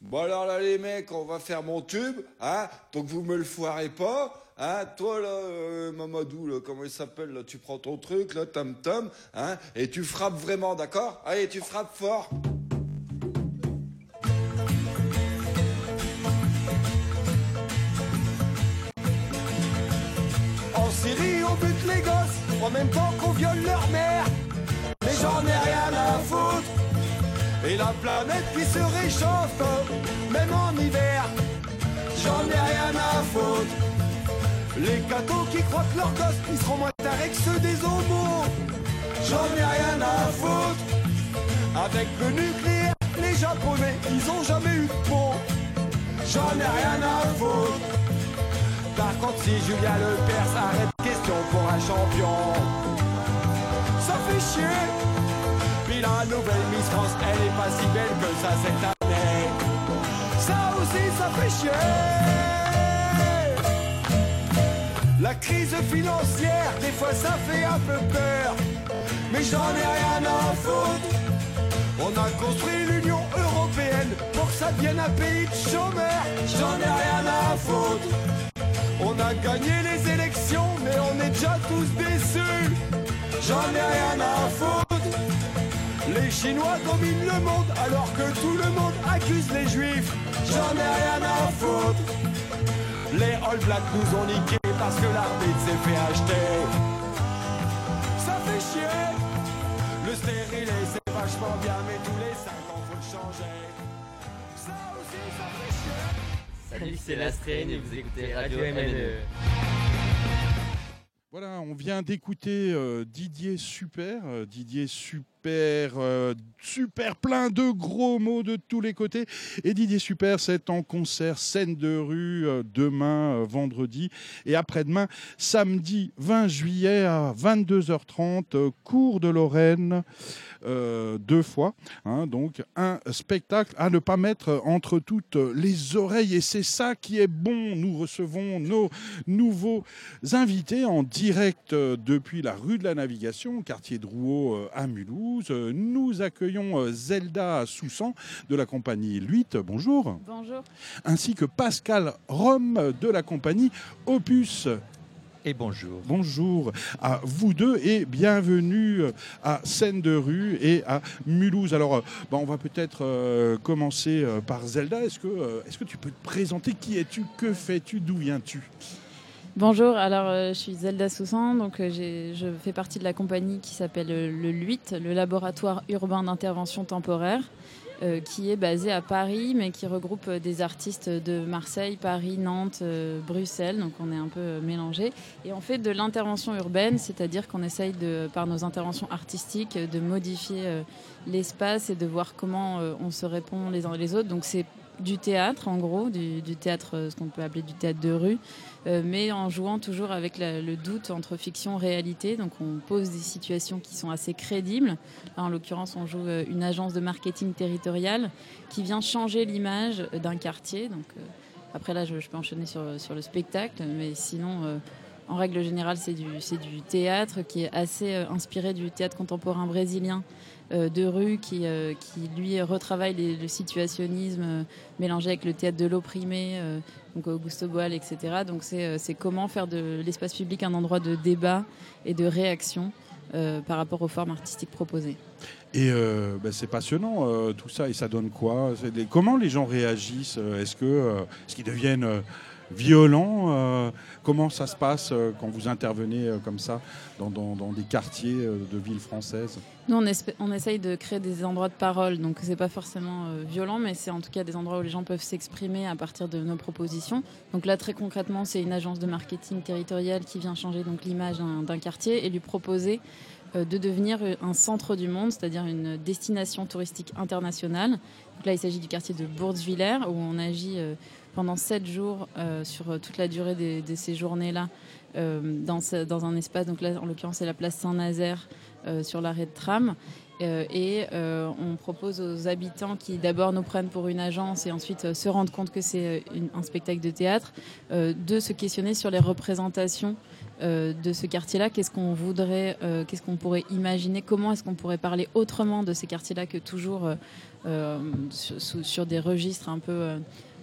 Bon alors là les mecs, on va faire mon tube, hein Donc vous me le foirez pas, hein Toi là, euh, Mamadou, là, comment il s'appelle là Tu prends ton truc là, tam tam, hein Et tu frappes vraiment, d'accord? Allez, tu frappes fort. En Syrie, on bute les gosses en même temps qu'on viole leur mère. Mais j'en ai rien à foutre. Et la planète qui se réchauffe, même en hiver. J'en ai rien à foutre. Les cathos qui croient que leurs gosses ils seront moins tarés que ceux des homos. J'en ai rien à foutre. Avec le nucléaire, les japonais, ils ont jamais eu de pont. J'en ai rien à foutre. Par contre, si Julien Lepers arrête question pour un champion, ça fait chier. Puis la nouvelle Miss France, elle est pas si belle que ça cette année. Ça aussi, ça fait chier. La crise financière, des fois ça fait un peu peur. Mais j'en ai rien à foutre. On a construit l'Union Européenne pour que ça devienne un pays de chômeurs. J'en ai rien à foutre. On a gagné les élections, mais on est déjà tous déçus. J'en ai rien à foutre. Les Chinois dominent le monde alors que tout le monde accuse les Juifs. J'en ai rien à foutre. Les All Blacks nous ont niqués parce que l'arbitre s'est fait acheter. Ça fait chier. Le stérilé c'est vachement bien, mais tous les 5 ans faut le changer. Ça aussi, ça fait chier. Salut, c'est l'Astrain et vous écoutez Radio MNE. Voilà, on vient d'écouter euh, Didier Super, euh, Didier Super super, euh, super plein de gros mots de tous les côtés. Et Didier Super, c'est en concert scène de rue demain, vendredi, et après-demain, samedi 20 juillet à 22h30, euh, cours de Lorraine. Euh, deux fois, hein, donc un spectacle à ne pas mettre entre toutes les oreilles et c'est ça qui est bon. Nous recevons nos nouveaux invités en direct euh, depuis la rue de la Navigation, quartier de Rouault euh, à Mulhouse. Nous accueillons Zelda Soussan de la compagnie Luit, bonjour, Bonjour. ainsi que Pascal Rome de la compagnie Opus. Et bonjour. Bonjour à vous deux et bienvenue à Seine de rue et à Mulhouse. Alors, euh, bah, on va peut-être euh, commencer euh, par Zelda. Est-ce que, euh, est-ce que tu peux te présenter? Qui es-tu? Que fais-tu? D'où viens-tu? Bonjour, alors euh, je suis Zelda Soussan, donc euh, j'ai- je fais partie de la compagnie qui s'appelle euh, le LUIT, le laboratoire urbain d'intervention temporaire, euh, qui est basé à Paris, mais qui regroupe euh, des artistes de Marseille, Paris, Nantes, euh, Bruxelles, donc on est un peu mélangés. Et on fait de l'intervention urbaine, c'est-à-dire qu'on essaye, par nos interventions artistiques, de modifier l'espace et de voir comment on se répond les uns les autres. Donc c'est du théâtre, en gros, du, théâtre, ce qu'on peut appeler du théâtre de rue, mais en jouant toujours avec le doute entre fiction et réalité. Donc on pose des situations qui sont assez crédibles. En l'occurrence, on joue euh, une agence de marketing territorial qui vient changer l'image d'un quartier. Donc euh, après là, je, peux enchaîner sur, sur le spectacle, mais sinon, euh, en règle générale, c'est du, du théâtre qui est assez euh, inspiré du théâtre contemporain brésilien euh, de rue qui, euh, qui lui retravaille le situationnisme euh, mélangé avec le théâtre de l'opprimé, euh, donc Augusto Boal, etc. Donc c'est euh, comment faire de l'espace public un endroit de débat et de réaction euh, par rapport aux formes artistiques proposées. Et euh, bah, c'est passionnant euh, tout ça. Et ça donne quoi? Comment les gens réagissent? Est-ce que, euh, est-ce qu'ils deviennent violents Euh, Comment ça se passe euh, quand vous intervenez euh, comme ça dans, des quartiers de villes françaises? Nous, on, essaye de créer des endroits de parole, donc c'est pas forcément violent, mais c'est en tout cas des endroits où les gens peuvent s'exprimer à partir de nos propositions. Donc là, très concrètement, c'est une agence de marketing territorial qui vient changer donc l'image d'un quartier et lui proposer de devenir un centre du monde, c'est-à-dire une destination touristique internationale. Donc là, il s'agit du quartier de Bourgswiller, où on agit pendant sept jours euh, sur euh, toute la durée de ces journées-là euh, dans, un espace. Donc là, en l'occurrence, c'est la place Saint-Nazaire sur l'arrêt de tram. Et on propose aux habitants qui d'abord nous prennent pour une agence et ensuite se rendent compte que c'est un spectacle de théâtre, de se questionner sur les représentations de ce quartier-là. Qu'est-ce qu'on voudrait, qu'est-ce qu'on pourrait imaginer, comment est-ce qu'on pourrait parler autrement de ces quartiers-là que toujours sur, des registres un peu,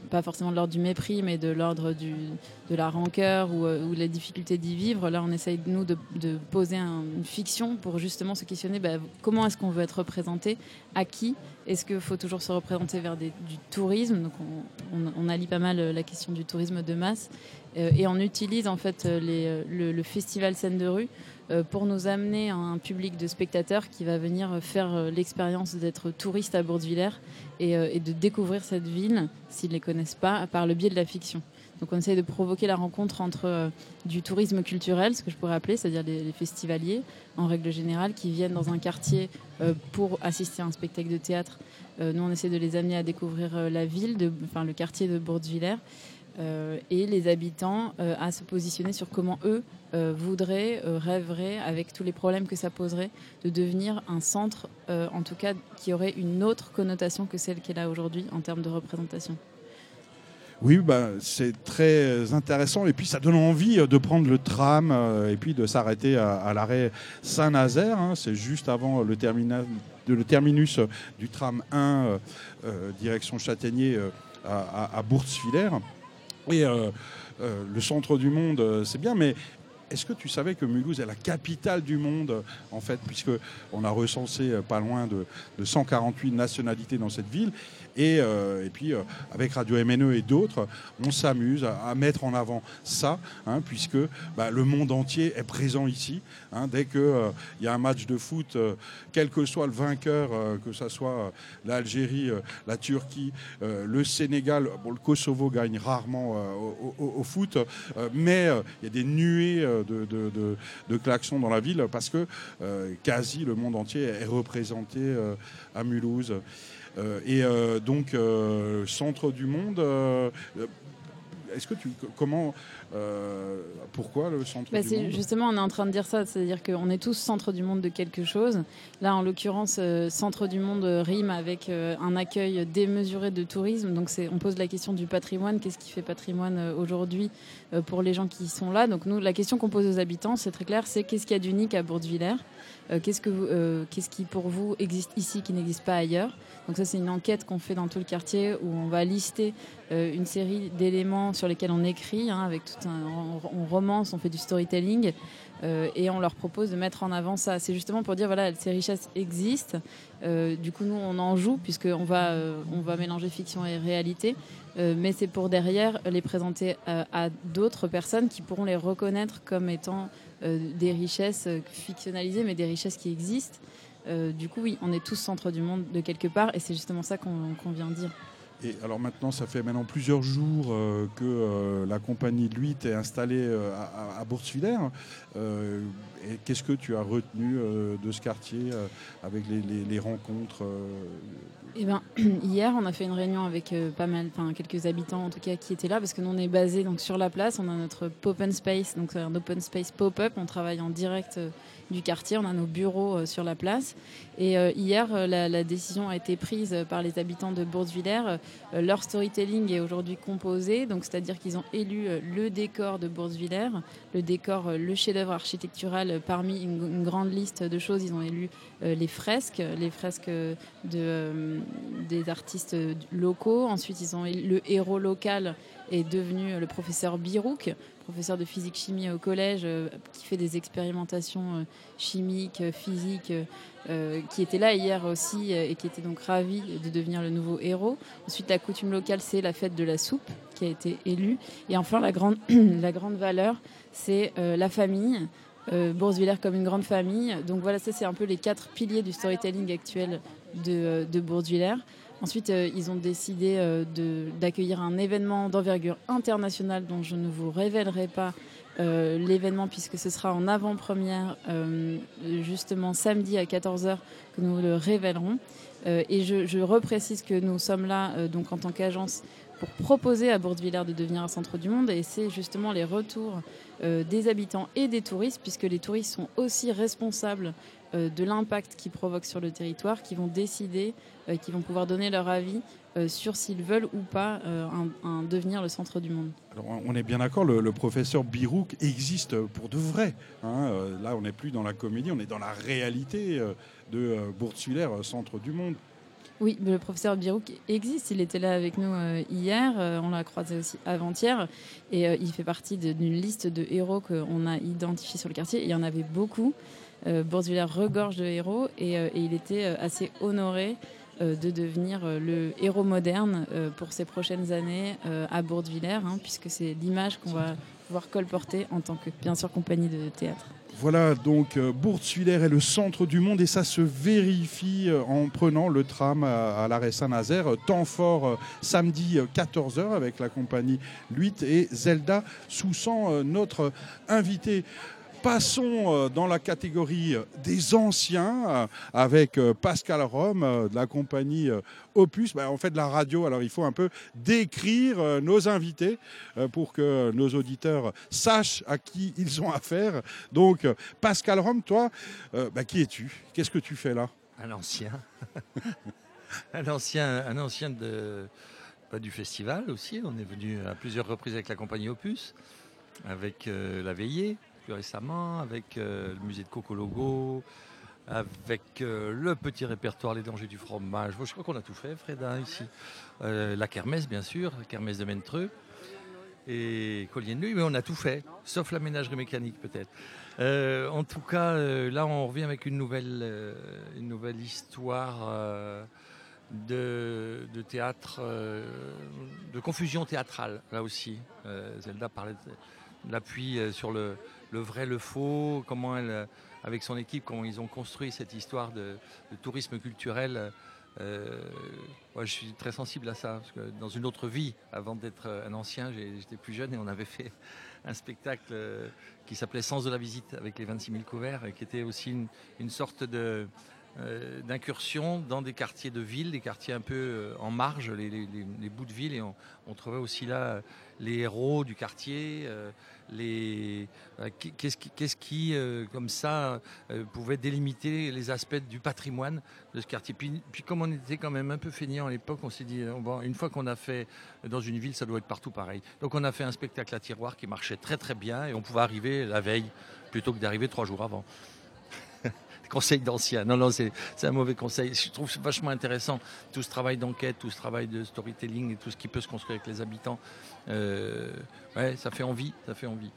pas forcément de l'ordre du mépris, mais de l'ordre de la rancœur ou, euh, ou la difficulté d'y vivre. Là, on essaye, nous, de, de poser un- une fiction pour justement se questionner bah, comment est-ce qu'on veut être représenté, à qui Est-ce qu'il faut toujours se représenter vers du tourisme? On, on- allie pas mal euh, la question du tourisme de masse. Euh, et on utilise en fait euh, euh, le, festival scène de rue euh, pour nous amener à un public de spectateurs qui va venir euh, faire euh, l'expérience d'être touriste à Bourdsviller et, euh, et de découvrir cette ville, s'ils ne les connaissent pas, par le biais de la fiction. Donc on essaie de provoquer la rencontre entre euh, du tourisme culturel, ce que je pourrais appeler, c'est-à-dire les, festivaliers, en règle générale, qui viennent dans un quartier euh, pour assister à un spectacle de théâtre. Euh, nous, on essaie de les amener à découvrir euh, la ville, enfin le quartier de Bourdsviller, euh, et les habitants euh, à se positionner sur comment eux euh, voudraient, euh, rêveraient, avec tous les problèmes que ça poserait, de devenir un centre, euh, en tout cas, qui aurait une autre connotation que celle qu'elle a aujourd'hui en termes de représentation. Oui, bah, c'est très intéressant et puis ça donne envie euh, de prendre le tram euh, et puis de s'arrêter à, l'arrêt Saint-Nazaire. hein. c'est juste avant le, terminus du tram 1 euh, euh, direction Châtaignier euh, à, Bourgswiller. Et euh, euh, le centre du monde, euh, c'est bien, mais est-ce que tu savais que Mulhouse est la capitale du monde, en fait, puisque on a recensé pas loin de 148 nationalités dans cette ville, et, euh, et puis euh, avec Radio MNE et d'autres, on s'amuse à, mettre en avant ça, hein, puisque bah, le monde entier est présent ici. hein. dès qu'il il y a un match de foot, euh, quel que soit le vainqueur, euh, que ce soit euh, l'Algérie, euh, la Turquie, euh, le Sénégal, le Kosovo gagne rarement euh, au, foot, euh, mais euh, il y a des nuées euh, de, klaxons dans la ville parce que euh, quasi le monde entier est représenté euh, à Mulhouse. Euh, et euh, donc, euh, centre du monde. est-ce que tu comment euh, pourquoi le centre Bah, du c'est monde? justement, on est en train de dire ça, c'est-à-dire qu'on est tous centre du monde de quelque chose. Là, en l'occurrence, euh, centre du monde rime avec euh, un accueil démesuré de tourisme. Donc, on pose la question du patrimoine. Qu'est-ce qui fait patrimoine aujourd'hui pour les gens qui sont là? Donc, nous, la question qu'on pose aux habitants, c'est très clair, c'est qu'est-ce qu'il y a d'unique à Bourdevillers qu'est-ce, que qu'est-ce qui, pour vous, existe ici qui n'existe pas ailleurs? Donc, ça, c'est une enquête qu'on fait dans tout le quartier où on va lister une série d'éléments sur lesquels on écrit, hein, avec tout un, on, romance, on fait du storytelling, euh, et on leur propose de mettre en avant ça. C'est justement pour dire voilà, ces richesses existent. Euh, du coup, nous, on en joue puisqu'on va, euh, on va mélanger fiction et réalité, mais c'est pour derrière les présenter à d'autres personnes qui pourront les reconnaître comme étant des richesses fictionnalisées, mais des richesses qui existent. Du coup, oui, on est tous centre du monde de quelque part, et c'est justement ça qu'on qu'on vient dire. Et alors maintenant, ça fait maintenant plusieurs jours euh, que euh, la compagnie de Luit est installée euh, à, à, qu'est-ce que tu as retenu de ce quartier avec les, rencontres Eh ben, hier, on a fait une réunion avec pas mal, quelques habitants en tout cas qui étaient là, parce que nous on est basé sur la place. On a notre open space, donc un open space pop-up. On travaille en direct du quartier. On a nos bureaux euh, sur la place. Et euh, hier, euh, la, décision a été prise par les habitants de Bourgswiller. Euh, leur storytelling est aujourd'hui composé, donc c'est-à-dire qu'ils ont élu le décor de Bourgswiller, le décor, le chef-d'œuvre architectural parmi une, grande liste de choses. Ils ont élu les fresques, les fresques de, des artistes locaux. Ensuite, ils ont le héros local est devenu le professeur Birouk, professeur de physique-chimie au collège, euh, qui fait des expérimentations euh, chimiques, euh, physiques, qui était là hier aussi et qui était donc ravi de devenir le nouveau héros. Ensuite, la coutume locale, c'est la fête de la soupe qui a été élue. Et enfin, la grande, la grande valeur, c'est la famille. Euh, Bourgswiller comme une grande famille. Donc voilà, ça c'est un peu les quatre piliers du storytelling actuel de, de Bourgswiller. Ensuite, euh, ils ont décidé euh, d'accueillir un événement d'envergure internationale dont je ne vous révélerai pas euh, l'événement puisque ce sera en avant-première justement samedi à 14h que nous le révélerons. Et je, reprécise que nous sommes là donc en tant qu'agence pour proposer à Bourgswiller de devenir un centre du monde et c'est justement les retours des habitants et des touristes puisque les touristes sont aussi responsables de l'impact qu'ils provoquent sur le territoire, qui vont décider, euh, qui vont pouvoir donner leur avis euh, sur s'ils veulent ou pas euh, un- un devenir le centre du monde. Alors, on est bien d'accord, le, le professeur Birouk existe pour de vrai. hein. Euh, là, on n'est plus dans la comédie, on est dans la réalité euh, de euh, euh, centre du monde. Oui, mais le professeur Birouk existe. Il était là avec nous euh, hier. euh, on l'a croisé aussi avant-hier. Et euh, il fait partie d'une liste de héros qu'on a identifiés sur le quartier. Et il y en avait beaucoup. Euh, regorge de héros. Et, euh, il était euh, assez honoré euh, de devenir le héros moderne pour ces prochaines années à Bourgswiller, hein, puisque c'est l'image qu'on va pouvoir colporter en tant que, bien sûr, compagnie de théâtre. Voilà, donc Bourgswiller est le centre du monde et ça se vérifie en prenant le tram à, l'arrêt Saint-Nazaire. Temps fort samedi 14h avec la compagnie Luit et Zelda Soussan, notre invité. Passons euh, dans la catégorie euh, des anciens euh, avec Pascal Rome de la compagnie Opus. Ben, on fait de la radio, alors il faut un peu décrire nos invités pour que nos auditeurs sachent à qui ils ont affaire. Donc, Pascal Rome, toi, ben, qui es-tu? Qu'est-ce que tu fais là? Un ancien. un ancien, un ancien de, pas du festival aussi. On est venu à plusieurs reprises avec la compagnie Opus, avec la Veillée récemment, avec euh, le musée de Cocologo, avec euh, le petit répertoire Les dangers du fromage. Je crois qu'on a tout fait, Freda, ici. Euh, la kermesse, bien sûr, la kermesse de Mentreux et collier de nuit, mais on a tout fait, sauf la ménagerie mécanique peut-être. En tout cas, là, on revient avec une nouvelle, une nouvelle histoire de, théâtre, de confusion théâtrale, là aussi. Zelda parlait de l'appui sur le, le vrai, le faux, comment elle, avec son équipe, comment ils ont construit cette histoire de, tourisme culturel Euh, je suis très sensible à ça. Dans une autre vie, avant d'être un ancien, j'étais plus jeune et on avait fait un spectacle euh, qui s'appelait Sens de la visite avec les 26 000 couverts et qui était aussi une sorte de euh, d'incursion dans des quartiers de ville, des quartiers un peu euh, en marge, les, bouts de ville, et on, trouvait aussi là euh, les héros du quartier, qu'est-ce qui, comme ça pouvait délimiter les aspects du patrimoine de ce quartier. Puis, puis comme on était quand même un peu feignant à l'époque, on s'est dit une fois qu'on a fait dans une ville, ça doit être partout pareil. Donc on a fait un spectacle à tiroir qui marchait très très bien et on pouvait arriver la veille plutôt que d'arriver trois jours avant. Conseil d'ancien. Non, non, c'est un mauvais conseil. Je trouve vachement intéressant tout ce travail d'enquête, tout ce travail de storytelling et tout ce qui peut se construire avec les habitants. Euh, ça fait envie, ça fait envie.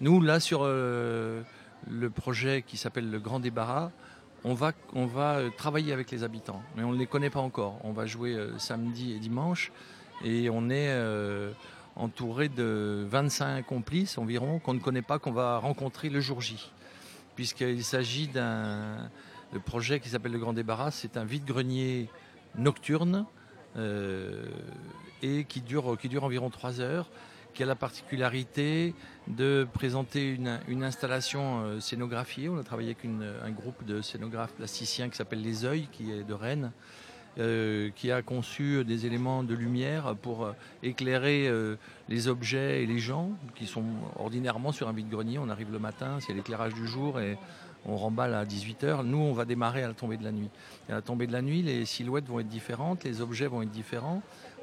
Nous, là, sur euh, le projet qui s'appelle le Grand Débarras, on va, euh, travailler avec les habitants, mais on ne les connaît pas encore. On va jouer samedi et dimanche et on est entouré de 25 complices environ qu'on ne connaît pas, qu'on va rencontrer le jour J puisqu'il s'agit d'un projet qui s'appelle le Grand Débarras. C'est un vide-grenier nocturne euh, et qui dure, environ trois heures, qui a la particularité de présenter une, installation euh, scénographiée. On a travaillé avec un groupe de scénographes plasticiens qui s'appelle Les Oeils, qui est de Rennes. Euh, qui a conçu des éléments de lumière pour euh, éclairer euh, les objets et les gens qui sont ordinairement sur un vide-grenier. On arrive le matin, c'est l'éclairage du jour et on remballe à 18h. Nous, on va démarrer à la tombée de la nuit. À la tombée de la nuit, les silhouettes vont être différentes, les objets vont être différents.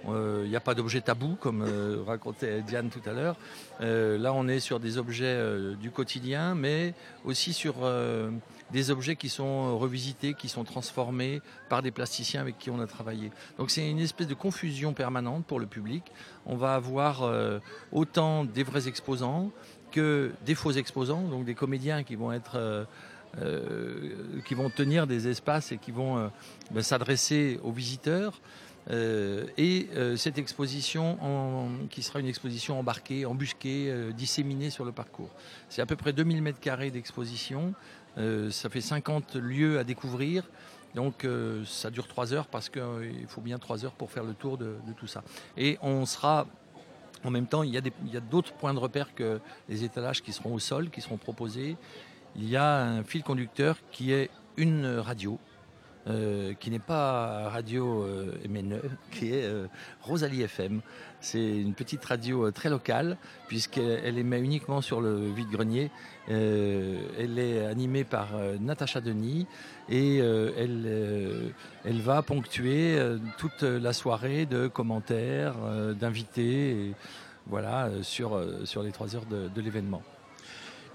Il n'y a pas d'objet tabou, comme racontait Diane tout à l'heure. Là, on est sur des objets du quotidien, mais aussi sur des objets qui sont revisités, qui sont transformés par des plasticiens avec qui on a travaillé. Donc c'est une espèce de confusion permanente pour le public. On va avoir euh, autant des vrais exposants que des faux exposants, donc des comédiens qui vont être euh, euh, qui vont tenir des espaces et qui vont euh, ben, s'adresser aux visiteurs. Euh, et euh, cette exposition qui sera une exposition embarquée, embusquée, euh, disséminée sur le parcours. C'est à peu près 2000 mètres carrés d'exposition. Euh, ça fait 50 lieux à découvrir. Donc euh, ça dure 3 heures parce qu'il faut bien 3 heures pour faire le tour de, tout ça. Et on sera en même temps, il y a d'autres points de repère que les étalages qui seront au sol, qui seront proposés. Il y a un fil conducteur qui est une radio, euh, qui n'est pas radio euh, MNE, qui est euh, Rosalie FM. C'est une petite radio euh, très locale, puisqu'elle elle émet uniquement sur le vide-grenier. Elle est animée par Natacha Denis et elle, va ponctuer toute la soirée de commentaires, d'invités, voilà, sur, sur les trois heures de l'événement.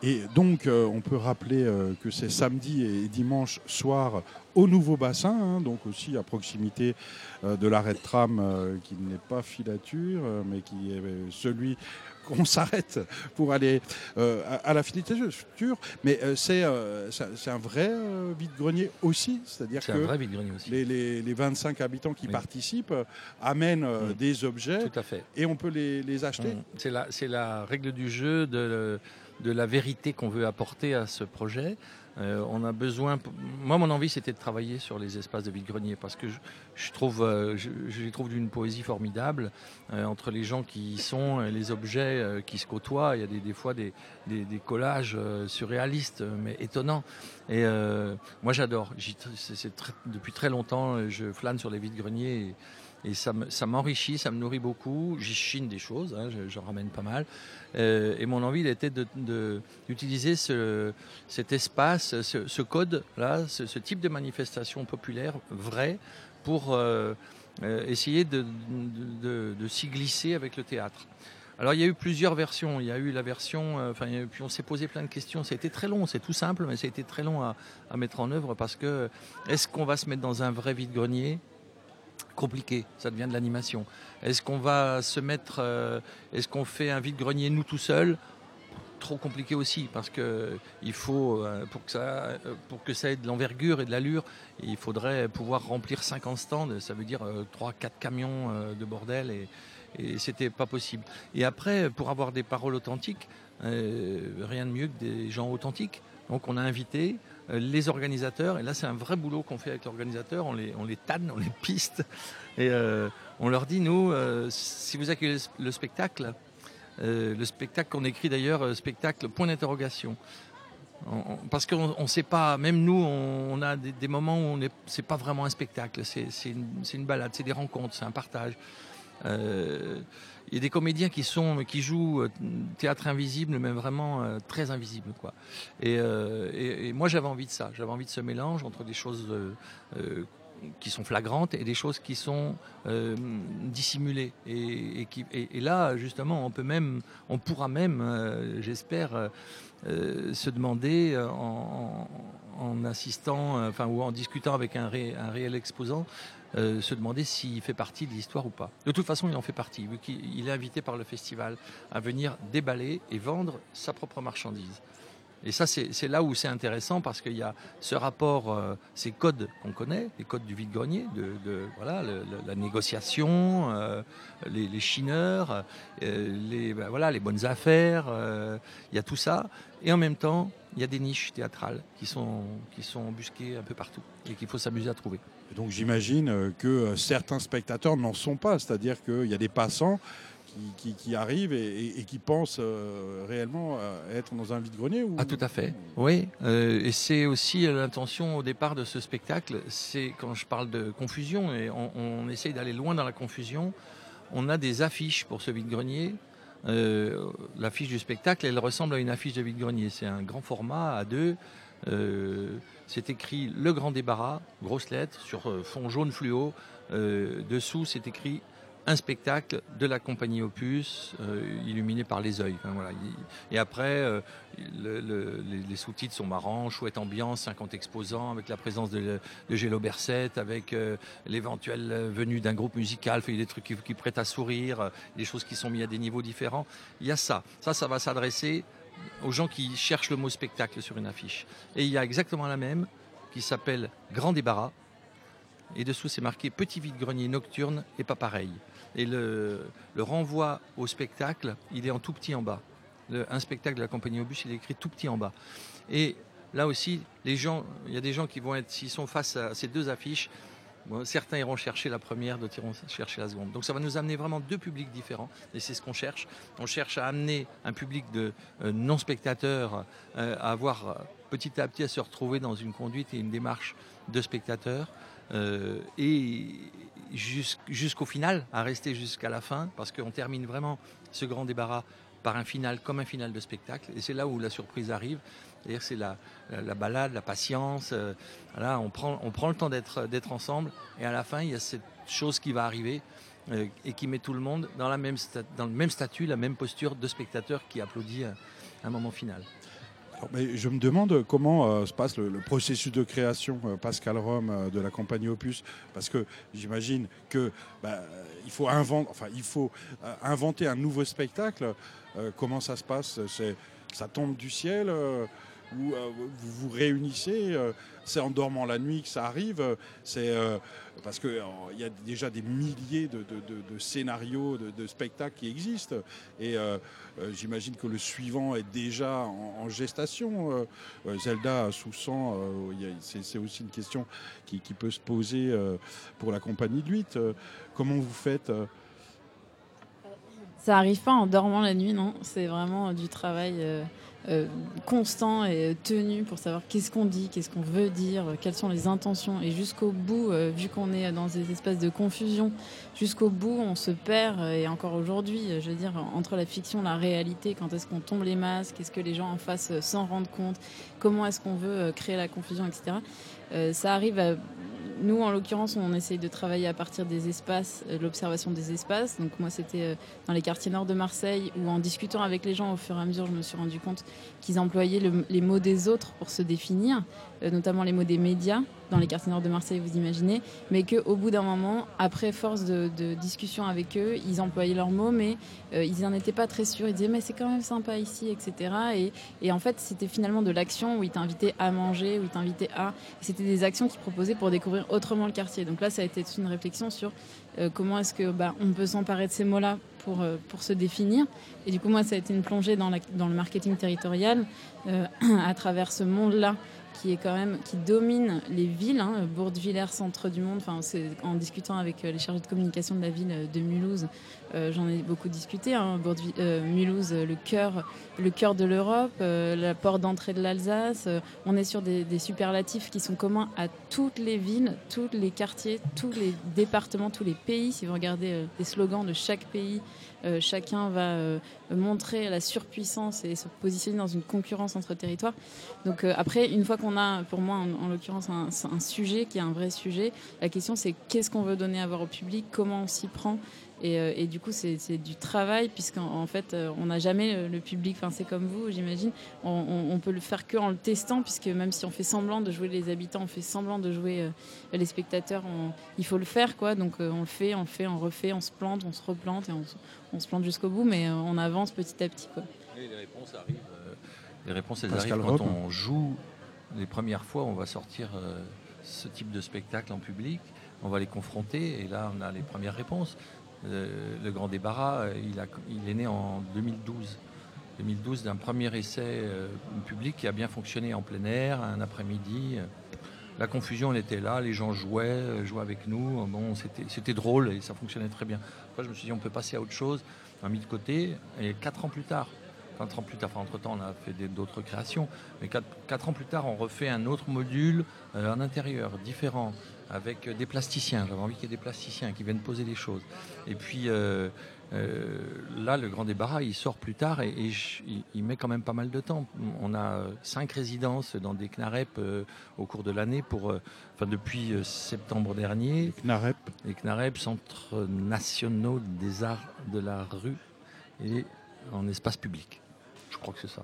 Et donc, euh, on peut rappeler euh, que c'est samedi et dimanche soir au Nouveau Bassin, hein, donc aussi à proximité euh, de l'arrêt de tram qui n'est pas filature, mais qui est celui qu'on s'arrête pour aller à, à la filature. Mais c'est un vrai vide-grenier aussi, c'est-à-dire C'est que vrai aussi. Les, les- les 25 habitants qui Oui. participent amènent Mm. des objets Tout à fait. et on peut les, les acheter. Mm. C'est la, c'est la règle du jeu de, de la vérité qu'on veut apporter à ce projet. Euh, on a besoin. Moi, mon envie, c'était de travailler sur les espaces de vide-grenier parce que je, trouve, euh, je, les trouve d'une poésie formidable euh, entre les gens qui y sont et les objets qui se côtoient. Il y a des, fois des, des- collages surréalistes, mais étonnants. Et moi, j'adore. Depuis très longtemps, je flâne sur les vides-greniers. Et ça me- ça m'enrichit, ça me nourrit beaucoup. J'y chine des choses, hein, je- j'en ramène pas mal. Euh, et mon envie, était de- de- d'utiliser ce, cet espace, ce, code-là, ce, type de manifestation populaire vraie pour euh, euh, essayer de, de- de- de s'y glisser avec le théâtre. Alors il y a eu plusieurs versions. Il y a eu la version, enfin, puis on s'est posé plein de questions. Été très long, c'est tout simple, mais ça a été très long à mettre en œuvre parce que est-ce qu'on va se mettre dans un vrai vide-grenier? Compliqué, ça devient de l'animation. Est-ce qu'on va se mettre, euh, est-ce qu'on fait un vide-grenier nous tout seul? Trop compliqué aussi parce que il faut euh, pour que ça euh, pour que ça ait de l'envergure et de l'allure, il faudrait pouvoir remplir 50 stands, ça veut dire 3 4 camions de bordel et c'était pas possible. Et après, pour avoir des paroles authentiques, rien de mieux que des gens authentiques. Donc on a invité les organisateurs, et là c'est un vrai boulot qu'on fait avec l'organisateur, on les, on les tanne, on les piste, et euh, on leur dit, nous, euh, si vous accueillez le spectacle, euh, le spectacle qu'on écrit d'ailleurs, euh, spectacle point d'interrogation. On- on- Parce qu'on ne sait pas, même nous, on, a des, moments où on est, c'est pas vraiment un spectacle, c'est une balade, c'est des rencontres, c'est un partage. Il y a des comédiens qui sont, qui jouent euh, théâtre invisible, mais vraiment euh, très invisible, quoi. Et, euh, et- moi, j'avais envie de ça. J'avais envie de ce mélange entre des choses qui sont flagrantes et des choses qui sont dissimulées. Et, là, justement, on peut même, on pourra même, j'espère, se demander en, en- assistant, enfin, ou en discutant avec un, ré- un réel exposant, euh, se demander s'il fait partie de l'histoire ou pas. De toute façon, il en fait partie, vu qu'il il est invité par le festival à venir déballer et vendre sa propre marchandise. Et ça, c'est là où c'est intéressant parce qu'il y a ce rapport, euh, ces codes qu'on connaît, les codes du vide-grenier, de, voilà, la négociation, euh, les, les chineurs, les, ben voilà, les bonnes affaires, il y a tout ça. Et en même temps, il y a des niches théâtrales qui sont, qui sont embusquées un peu partout et qu'il faut s'amuser à trouver. Donc j'imagine euh, que euh, certains spectateurs n'en sont pas, c'est-à-dire qu'il y a des passants qui, qui- qui arrivent et, qui pensent euh, réellement euh, être dans un vide-grenier ou... Ah tout à fait, oui. Euh, et c'est aussi l'intention au départ de ce spectacle, c'est quand je parle de confusion, et on, on essaye d'aller loin dans la confusion, on a des affiches pour ce vide-grenier. L'affiche du spectacle, elle ressemble à une affiche de vide-grenier. C'est un grand format à deux. Euh, c'est écrit Le Grand Débarras, grosse lettre, sur euh, fond jaune fluo. Euh, dessous, c'est écrit un spectacle de la compagnie Opus, illuminé par les œils. Enfin, voilà. Il- Et après, le- le- les, sous-titres sont marrants, chouette ambiance, 50 exposants, avec la présence de, de Gélo Berset, avec euh, l'éventuelle venue d'un groupe musical, fait des trucs qui, prêtent à sourire, des choses qui sont mises à des niveaux différents. Il y a ça. Ça, ça va s'adresser aux gens qui cherchent le mot spectacle sur une affiche. Et il y a exactement la même qui s'appelle Grand Débarras. Et dessous, c'est marqué Petit vide-grenier nocturne et pas pareil. Et le, renvoi au spectacle, il est en tout petit en bas. Un spectacle de la compagnie Obus, il est écrit tout petit en bas. Et là aussi, il y a des gens qui vont être, s'ils sont face à ces deux affiches, certains iront chercher la première, d'autres iront chercher la seconde. Donc ça va nous amener vraiment deux publics différents, et c'est ce qu'on cherche. On cherche à amener un public de euh, non-spectateurs euh, à avoir euh, petit à petit à se retrouver dans une conduite et une démarche de spectateurs. et jus- jusqu'au final, à rester jusqu'à la fin, parce qu'on termine vraiment ce grand débarras par un final comme un final de spectacle. Et c'est là où la surprise arrive. C'est-à-dire c'est la, la, la balade, la patience. euh, on, prend, on prend le temps d'être ensemble. Et à la fin, il y a cette chose qui va arriver euh, et qui met tout le monde dans, la même le même statut, la même posture de spectateur qui applaudit un, un moment final. Mais je me demande comment euh, se passe le, processus de création, Pascal Rome, de la compagnie Opus, parce que j'imagine que bah, il faut il faut inventer un nouveau spectacle. Comment ça se passe? Ça tombe du ciel ou euh, vous vous réunissez euh, C'est en dormant la nuit que ça arrive euh, C'est parce que euh, il y a déjà des milliers de, scénarios, de, spectacles qui existent et j'imagine que le suivant est déjà en, gestation. Zelda sous 100, il y a- c'est aussi une question qui, peut se poser pour la compagnie de 8. comment vous faites Ça arrive pas en dormant la nuit, non. C'est vraiment du travail euh, constant et euh, tenu pour savoir qu'est-ce qu'on dit, qu'est-ce qu'on veut dire, euh, quelles sont les intentions. Et jusqu'au bout, vu qu'on est dans des espaces de confusion, jusqu'au bout, on se perd. Et encore aujourd'hui, je veux dire, entre la fiction la réalité, quand est-ce qu'on tombe les masques, est-ce que les gens en face s'en rendent compte, comment est-ce qu'on veut créer la confusion, etc. Euh, ça arrive à nous, en l'occurrence, on essaye de travailler à partir des espaces, euh, l'observation des espaces. Donc moi, c'était euh, dans les quartiers nord de Marseille, où en discutant avec les gens au fur et à mesure, je me suis rendu compte qu'ils employaient le- les mots des autres pour se définir, euh, notamment les mots des médias dans les quartiers nord de Marseille, vous imaginez, mais qu'au bout d'un moment, après force de, discussion avec eux, ils employaient leurs mots, mais euh, ils n'en étaient pas très sûrs. Ils disaient mais c'est quand même sympa ici, etc. Et, en fait, c'était finalement de l'action où ils t'invitaient à manger, où ils t'invitaient à... C'était des actions qu'ils proposaient pour découvrir autrement le quartier. Donc là, ça a été une réflexion sur euh, comment est-ce que bah, on peut s'emparer de ces mots-là pour, euh, pour se définir. Et du coup, moi, ça a été une plongée dans le marketing territorial euh, à travers ce monde-là qui est quand même qui domine les villes, hein, centre du monde. En discutant avec euh, les chargés de communication de la ville de Mulhouse, euh, j'en ai beaucoup discuté. Hein, euh, Mulhouse, euh, le cœur, le cœur de l'Europe, euh, la porte d'entrée de l'Alsace. Euh, on est sur des, superlatifs qui sont communs à toutes les villes, tous les quartiers, tous les départements, tous les pays. Si vous regardez euh, les slogans de chaque pays, euh, chacun va euh, montrer la surpuissance et se positionner dans une concurrence entre territoires. Donc euh, après, une fois qu'on a, pour moi en, en l'occurrence, un, un sujet qui est un vrai sujet, la question c'est qu'est-ce qu'on veut donner à voir au public, comment on s'y prend. Et, euh, et du coup, c'est c'est du travail, puisqu'en en fait, euh, on n'a jamais le, le public, enfin, c'est comme vous, j'imagine, on, on, on peut le faire que en le testant, puisque même si on fait semblant de jouer les habitants, on fait semblant de jouer euh, les spectateurs, on- il faut le faire, quoi. Donc, euh, on le fait, on le fait, on refait, on se plante, on se replante, et on, se- on se plante jusqu'au bout, mais euh, on avance petit à petit, quoi. Et les réponses arrivent. euh, les réponses, elles Pascal arrivent quand on joue. Les premières fois, on va sortir euh, ce type de spectacle en public. On va les confronter et là, on a les premières réponses. Euh, le grand débarras, euh, il, est né en 2012. 2012 d'un premier essai euh, public qui a bien fonctionné en plein air, un après-midi. La confusion, était là, les gens jouaient, jouaient avec nous. C'était drôle et ça fonctionnait très bien. Je me suis dit, on peut passer à autre chose. On a mis de côté. Et quatre ans plus tard, quatre ans plus tard, enfin, entre-temps, on a fait d'autres créations. Mais quatre, ans plus tard, on refait un autre module en intérieur, différent, avec euh, des plasticiens. J'avais envie qu'il y ait des plasticiens qui viennent poser les choses. Et puis euh, euh, là, le grand débarras, il sort plus tard et, et je- il, met quand même pas mal de temps. On a cinq résidences dans des CNAREP euh, au cours de l'année, pour, enfin depuis septembre dernier. CNAREP Les CNAREP, Centres nationaux des arts de la rue et en espace public. Je crois que c'est ça.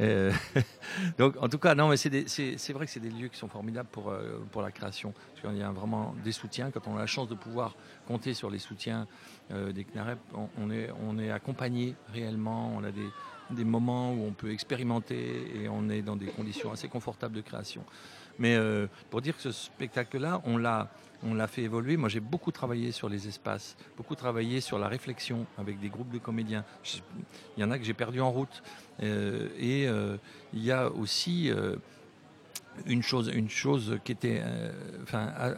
Euh, donc, en tout cas, non, mais c'est vrai que c'est des lieux qui sont formidables pour, euh, pour la création. Parce qu'il y a vraiment des soutiens. Quand on a la chance de pouvoir compter sur les soutiens euh, des CNAREP, on, on est, on est accompagné réellement. On a des, des moments où on peut expérimenter et on est dans des conditions assez confortables de création. Mais euh, pour dire que ce spectacle-là, on l'a, on l'a fait évoluer. Moi, j'ai beaucoup travaillé sur les espaces, beaucoup travaillé sur la réflexion avec des groupes de comédiens. Il y en a que j'ai perdu en route. Euh, et euh, il y a aussi une chose, une chose qui était euh,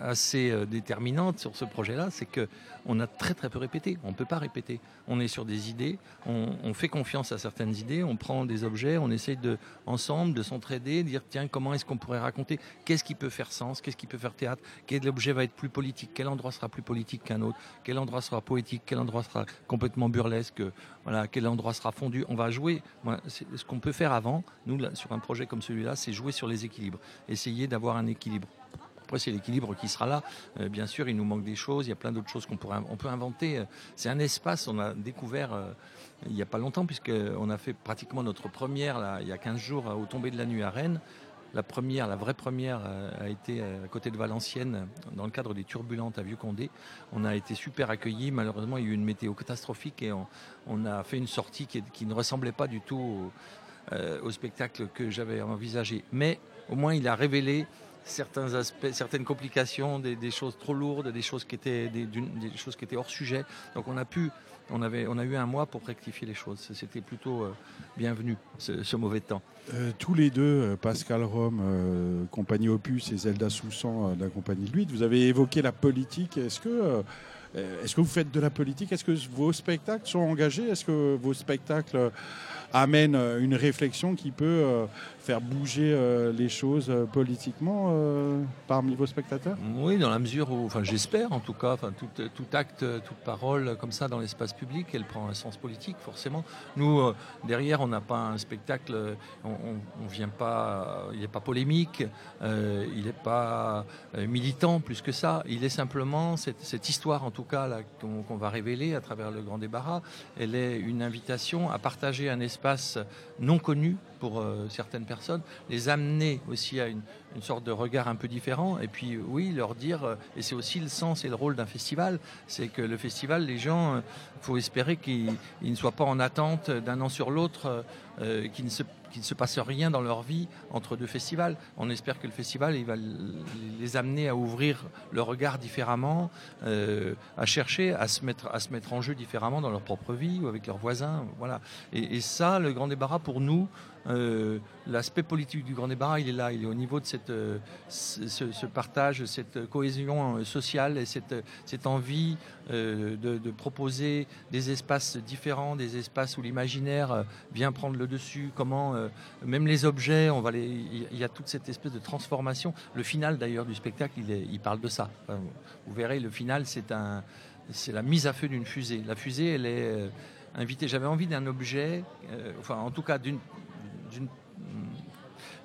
assez euh, déterminante sur ce projet-là, c'est que on a très très peu répété. On ne peut pas répéter. On est sur des idées, on, fait confiance à certaines idées, on prend des objets, on essaye de ensemble de s'entraider, de dire tiens comment est-ce qu'on pourrait raconter, qu'est-ce qui peut faire sens, qu'est-ce qui peut faire théâtre, quel objet va être plus politique, quel endroit sera plus politique qu'un autre, quel endroit sera poétique, quel endroit sera complètement burlesque, voilà, quel endroit sera fondu? On va jouer. Ce qu'on peut faire avant, nous sur un projet comme celui-là, c'est jouer sur les équilibres, essayer d'avoir un équilibre. Après, c'est l'équilibre qui sera là. Euh, bien sûr, il nous manque des choses. Il y a plein d'autres choses qu'on pourrait, on peut inventer. Euh, C'est un espace. On a découvert euh, il n'y a pas longtemps, puisque on a fait pratiquement notre première là, il y a 15 jours au tombé de la nuit à Rennes. La première, la vraie première, a été à côté de Valenciennes, dans le cadre des Turbulentes à Vieux-Condé. On a été super accueillis. Malheureusement, il y a eu une météo catastrophique et on, a fait une sortie qui, ne ressemblait pas du tout au, au spectacle que j'avais envisagé. Mais au moins, il a révélé certains aspects, certaines complications, des, choses trop lourdes, des choses qui étaient des, choses qui étaient hors sujet. Donc on a pu, on avait, on a eu un mois pour rectifier les choses. C'était plutôt euh, bienvenu ce, mauvais temps. Euh, tous les deux, euh, Pascal Rome, compagnie Opus, et Zelda Soussan de la compagnie Luit, vous avez évoqué la politique. Est-ce que, est-ce que vous faites de la politique? Est-ce que vos spectacles sont engagés? Est-ce que vos spectacles amènent euh, une réflexion qui peut euh, faire bouger euh, les choses politiquement parmi vos spectateurs? Oui, dans la mesure où, enfin, j'espère en tout cas, enfin, tout, acte, toute parole comme ça dans l'espace public, elle prend un sens politique forcément. Nous, derrière, on n'a pas un spectacle, on, on, on vient pas, il n'est pas polémique, il n'est pas militant plus que ça. Il est simplement cette, histoire, en tout cas, qu'on va révéler à travers le grand débarras. Elle est une invitation à partager un espace non connu pour euh, certaines personnes, les amener aussi à une, une sorte de regard un peu différent. Et puis oui, leur dire, euh, et c'est aussi le sens et le rôle d'un festival, c'est que le festival, les gens, il faut espérer qu'ils ils ne soient pas en attente d'un an sur l'autre, euh, qu'ils ne se qu'il ne se passe rien dans leur vie entre deux festivals. On espère que le festival va les amener à ouvrir le regard différemment, euh, à chercher à se, mettre, à se mettre en jeu différemment dans leur propre vie ou avec leurs voisins. Voilà. Et, et ça, le grand débarras pour nous, euh, l'aspect politique du grand débarras, il est là, il est au niveau de cette, euh, ce, partage, cette cohésion euh, sociale et cette, cette envie de, proposer des espaces différents, des espaces où l'imaginaire vient prendre le dessus, comment même les objets, on va les, il y a toute cette espèce de transformation. Le final d'ailleurs du spectacle, il, parle de ça. Vous verrez, le final, c'est un, c'est la mise à feu d'une fusée. La fusée, elle est invitée. J'avais envie d'un objet, enfin en tout cas d'une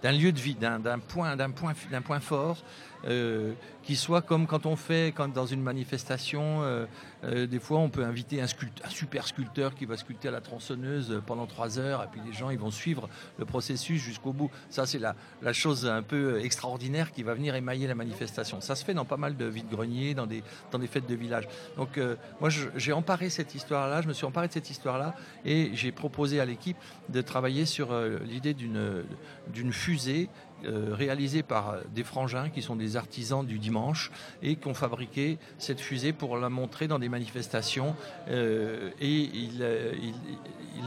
d'un lieu de vie, d'un point fort, euh, qui soit comme quand on fait, quand dans une manifestation, euh, euh, des fois on peut inviter un, super sculpteur qui va sculpter à la tronçonneuse pendant trois heures, et puis les gens ils vont suivre le processus jusqu'au bout. Ça c'est la, chose un peu extraordinaire qui va venir émailler la manifestation. Ça se fait dans pas mal de vides-greniers, dans dans des fêtes de village. Donc moi j'ai emparé cette histoire-là, je me suis emparé de cette histoire-là, et j'ai proposé à l'équipe de travailler sur l'idée d'une fusée réalisée par des frangins qui sont des artisans du dimanche et qui ont fabriqué cette fusée pour la montrer dans des manifestations euh, et il, il,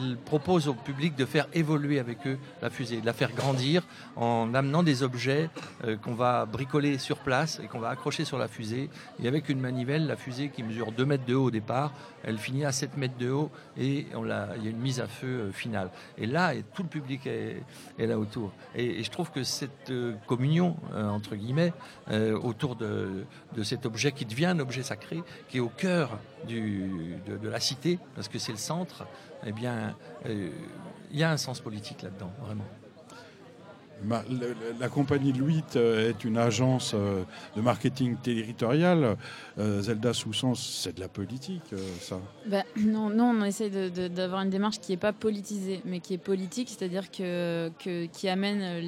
il, propose au public de faire évoluer avec eux la fusée, de la faire grandir en amenant des objets euh, qu'on va bricoler sur place et qu'on va accrocher sur la fusée et avec une manivelle, la fusée qui mesure 2 mètres de haut au départ, elle finit à 7 mètres de haut et on la, il y a une mise à feu finale. Et là, tout le public est, là autour. Et je trouve que c'est cette euh, communion, euh, entre guillemets, euh, autour de, cet objet qui devient un objet sacré, qui est au cœur de, de, la cité, parce que c'est le centre, eh bien, il y a un sens politique là-dedans, vraiment. La, compagnie Louis est une agence de marketing territorial. Zelda Soussan, c'est de la politique, ça bah, Non, on essaie d'avoir une démarche qui n'est pas politisée, mais qui est politique, c'est-à-dire que, qui amène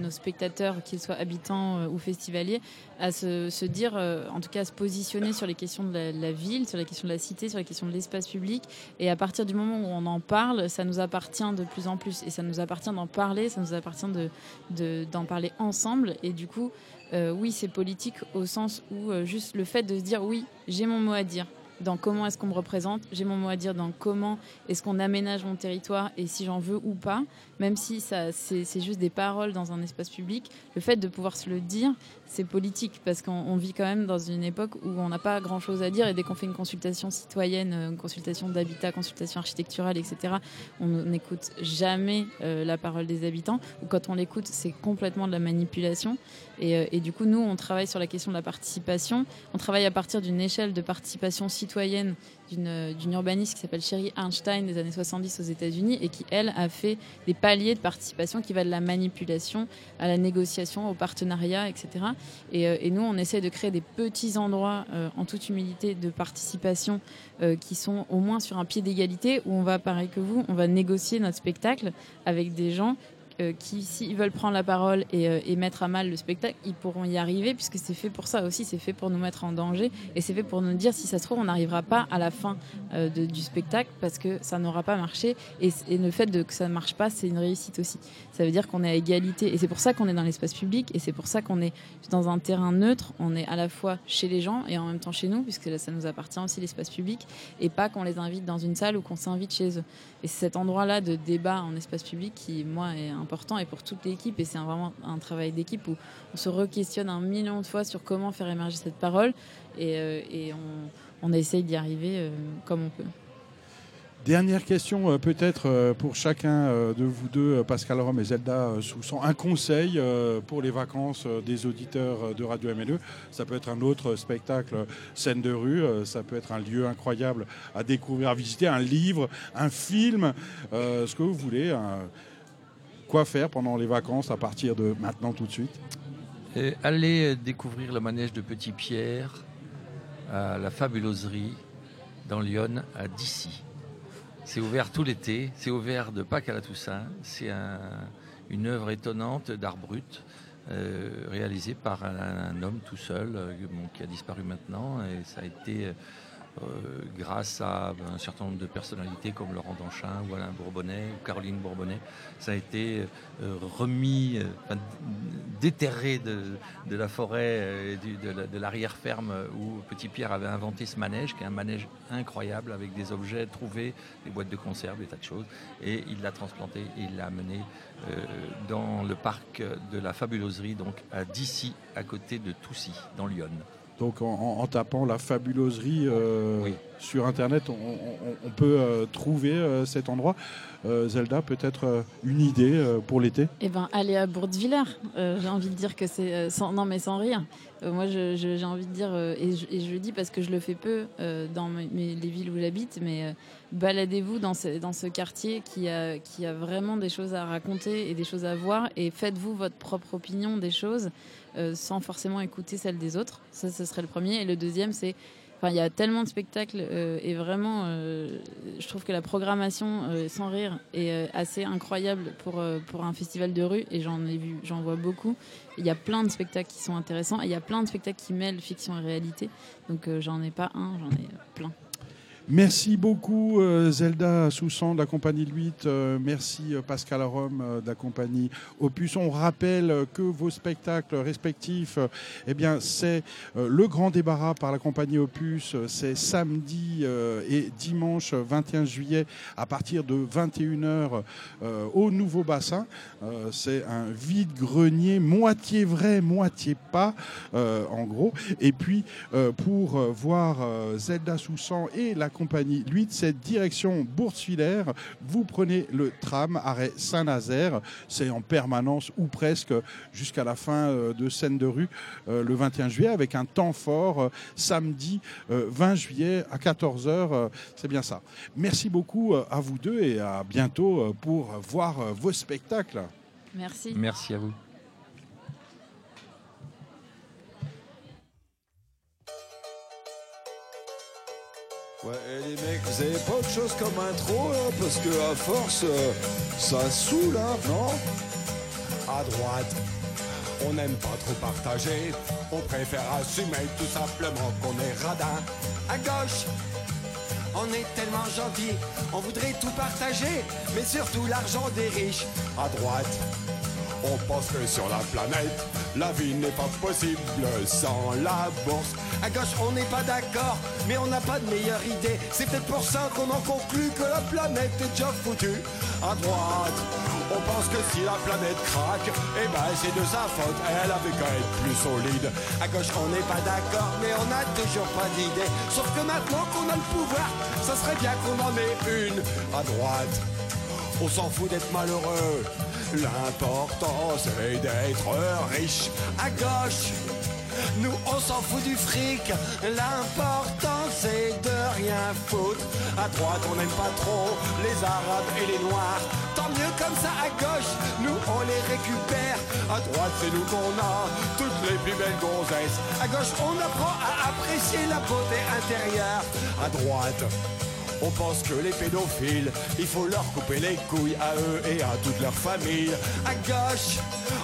nos spectateurs, qu'ils soient habitants ou festivaliers, à se, dire, en tout cas à se positionner sur les questions de la, ville, sur les questions de la cité, sur les questions de l'espace public. Et à partir du moment où on en parle, ça nous appartient de plus en plus. Et ça nous appartient d'en parler, ça nous appartient de d'en de, parler ensemble. Et du coup, euh, oui, c'est politique au sens où euh, juste le fait de se dire oui, j'ai mon mot à dire dans comment est-ce qu'on me représente, j'ai mon mot à dire dans comment est-ce qu'on aménage mon territoire et si j'en veux ou pas, même si ça c'est juste des paroles dans un espace public, le fait de pouvoir se le dire, c'est politique parce qu'on vit quand même dans une époque où on n'a pas grand-chose à dire et dès qu'on fait une consultation citoyenne, une consultation d'habitat, consultation architecturale, etc., on n'écoute jamais euh, la parole des habitants ou quand on l'écoute, c'est complètement de la manipulation. Et, euh, et, du coup, nous, on travaille sur la question de la participation. On travaille à partir d'une échelle de participation citoyenne d'une urbaniste qui s'appelle Sherry Einstein des années 70 aux États-Unis et qui, elle, a fait des paliers de participation qui va de la manipulation à la négociation, au partenariat, etc. Et, euh, et nous, on essaie de créer des petits endroits, euh, en toute humilité, de participation euh, qui sont au moins sur un pied d'égalité où on va, pareil que vous, on va négocier notre spectacle avec des gens euh, qui, s'ils veulent prendre la parole et, euh, et, mettre à mal le spectacle, ils pourront y arriver puisque c'est fait pour ça aussi, c'est fait pour nous mettre en danger et c'est fait pour nous dire si ça se trouve on n'arrivera pas à la fin euh, du spectacle parce que ça n'aura pas marché et, et, le fait de que ça ne marche pas, c'est une réussite aussi. Ça veut dire qu'on est à égalité et c'est pour ça qu'on est dans l'espace public et c'est pour ça qu'on est dans un terrain neutre, on est à la fois chez les gens et en même temps chez nous puisque là, ça nous appartient aussi l'espace public et pas qu'on les invite dans une salle ou qu'on s'invite chez eux. Et c'est cet endroit-là de débat en espace public qui, moi, est important et pour toute l'équipe. Et c'est vraiment un travail d'équipe où on se re-questionne un million de fois sur comment faire émerger cette parole. Et, euh, on, essaye d'y arriver euh, comme on peut. Dernière question, euh, peut-être euh, pour chacun euh, de vous deux, Pascal Rome et Zelda Soussan, un conseil pour les vacances des auditeurs de Radio MLE. Ça peut être un autre spectacle, scène de rue, ça peut être un lieu incroyable à découvrir, à visiter, un livre, un film, ce que vous voulez. Quoi faire pendant les vacances à partir de maintenant tout de suite Allez découvrir le manège de Petit Pierre à la fabuloserie dans Lyon à d'ici C'est ouvert tout l'été, c'est ouvert de Pâques à la Toussaint. C'est une œuvre étonnante d'art brut. Euh, réalisée par un, homme tout seul euh, qui a disparu maintenant et ça a été euh, grâce à un certain nombre de personnalités comme Laurent Danchin ou Alain Bourbonnais ou Caroline Bourbonnais. Ça a été euh, remis, euh, déterré de, la forêt, de l'arrière-ferme où Petit Pierre avait inventé ce manège, qui est un manège incroyable avec des objets trouvés, des boîtes de conserve, des tas de choses. Et il l'a transplanté et il l'a amené dans le parc de la fabuloserie, donc à Dissy, à côté de Toussy, dans Lyon. Donc en, tapant la fabuloserie euh, sur Internet, on, peut euh, trouver euh, cet endroit. Zelda, peut-être une idée pour l'été? Eh bien, aller à Bourdevillers. j'ai envie de dire que c'est... sans, non, mais sans rire. moi, j'ai envie de dire, et je, le dis parce que je le fais peu dans les villes où j'habite, mais baladez-vous dans ce, dans ce quartier qui a, qui a vraiment des choses à raconter et des choses à voir, et faites-vous votre propre opinion des choses. Euh, sans forcément écouter celle des autres. Ça, ce serait le premier. Et le deuxième, c'est Enfin, il y a tellement de spectacles euh, et vraiment, euh, je trouve que la programmation sans rire est assez incroyable pour, pour un festival de rue et j'en ai vu, j'en vois beaucoup. Il y a plein de spectacles qui sont intéressants et il y a plein de spectacles qui mêlent fiction et réalité. Donc j'en ai pas un, j'en ai plein. Merci beaucoup euh, Zelda Soussan de la compagnie 8. Euh, merci euh, Pascal Rome de la compagnie Opus. On rappelle que vos spectacles respectifs, eh bien, c'est le grand débarras par la compagnie Opus. C'est samedi et dimanche 21 juillet à partir de 21h au Nouveau Bassin. c'est un vide-grenier, moitié vrai, moitié pas, en gros. Et puis, pour voir Zelda Soussan et la compagnie 8, cette direction Bourse-Filaire. Vous prenez le tram, arrêt Saint-Nazaire. C'est en permanence ou presque jusqu'à la fin euh, de scène de rue euh, le 21 juillet avec un temps fort euh, samedi 20 juillet à 14h. C'est bien ça. Merci beaucoup à vous deux et à bientôt pour voir vos spectacles. Merci. Merci à vous. Ouais, les mecs, vous avez pas autre chose comme intro là Parce que à force, euh, ça saoule, hein, non? À droite, on n'aime pas trop partager. On préfère assumer tout simplement qu'on est radin. À gauche, on est tellement gentil, on voudrait tout partager, mais surtout l'argent des riches. À droite, on pense que sur la planète, la vie n'est pas possible sans la bourse. À gauche, on n'est pas d'accord, mais on n'a pas de meilleure idée. C'est peut-être pour ça qu'on en conclut que la planète est déjà foutue. À droite, on pense que si la planète craque, eh ben c'est de sa faute, elle avait qu'à être plus solide. À gauche, on n'est pas d'accord, mais on n'a toujours pas d'idée. Sauf que maintenant qu'on a le pouvoir, ça serait bien qu'on en ait une. À droite, on s'en fout d'être malheureux. L'important c'est d'être riche. À gauche, nous on s'en fout du fric. L'important c'est de rien foutre. À droite on n'aime pas trop les arabes et les noirs. Tant mieux comme ça à gauche, nous on les récupère. À droite c'est nous qu'on a toutes les plus belles gonzesses. À gauche on apprend à apprécier la beauté intérieure. À droite on pense que les pédophiles, il faut leur couper les couilles à eux et à toute leur famille. À gauche,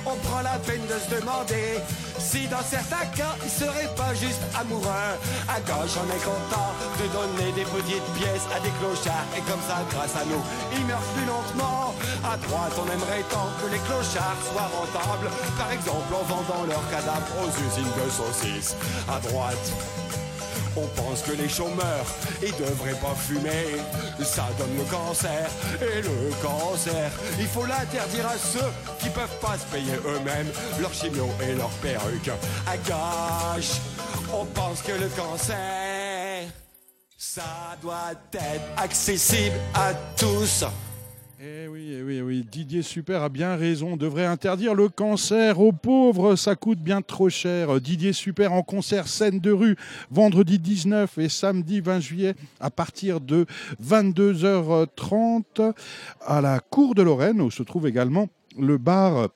on prend la peine de se demander si dans certains cas, ils seraient pas juste amoureux. À gauche, on est content de donner des petites pièces à des clochards. Et comme ça, grâce à nous, ils meurent plus lentement. À droite, on aimerait tant que les clochards soient rentables. Par exemple, en vendant leurs cadavres aux usines de saucisses. À droite, on pense que les chômeurs, ils devraient pas fumer. Ça donne le cancer. Et le cancer, il faut l'interdire à ceux qui peuvent pas se payer eux-mêmes leur chimio et leur perruque. À gauche, on pense que le cancer, ça doit être accessible à tous. Eh oui, eh oui, eh oui, Didier Super a bien raison. On devrait interdire le cancer aux pauvres, ça coûte bien trop cher. Didier Super en concert scène de rue vendredi 19 et samedi 20 juillet à partir de 22h30 à la Cour de Lorraine où se trouve également le bar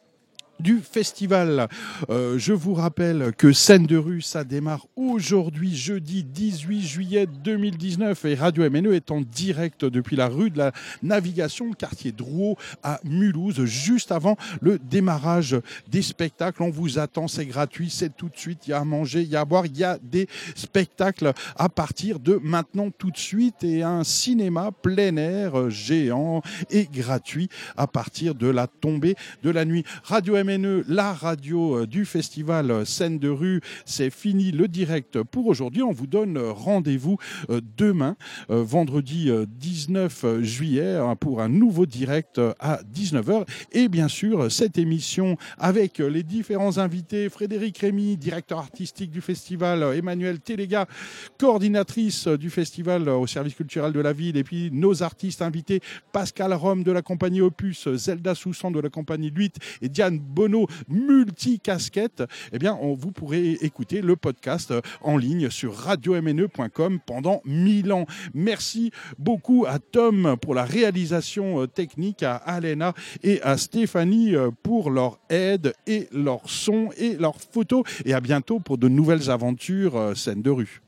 du festival. Euh, je vous rappelle que Scène de rue, ça démarre aujourd'hui, jeudi 18 juillet 2019, et Radio MNE est en direct depuis la rue de la Navigation, quartier Drouot, à Mulhouse, juste avant le démarrage des spectacles. On vous attend, c'est gratuit, c'est tout de suite, il y a à manger, il y a à boire, il y a des spectacles à partir de maintenant tout de suite, et un cinéma plein air géant et gratuit à partir de la tombée de la nuit. Radio MNE, la radio du festival Scène de rue, c'est fini le direct pour aujourd'hui. On vous donne rendez-vous euh, demain, euh, vendredi 19 euh, juillet, hein, pour un nouveau direct à 19h. Et bien sûr, cette émission avec les différents invités, Frédéric Rémy, directeur artistique du festival, Emmanuel Téléga, coordinatrice du festival au service culturel de la ville, et puis nos artistes invités, Pascal Rome de la compagnie Opus, Zelda Soussan de la compagnie 8 et Diane Bono, multi-casquette, eh bien, vous pourrez écouter le podcast en ligne sur radiomne.com pendant 1000 ans. Merci beaucoup à Tom pour la réalisation euh, technique, à Alena et à Stéphanie euh, pour leur aide et leur son et leurs photos. Et à bientôt pour de nouvelles aventures euh, scène de rue.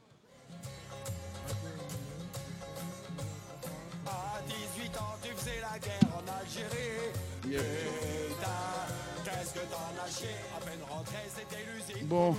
Putain,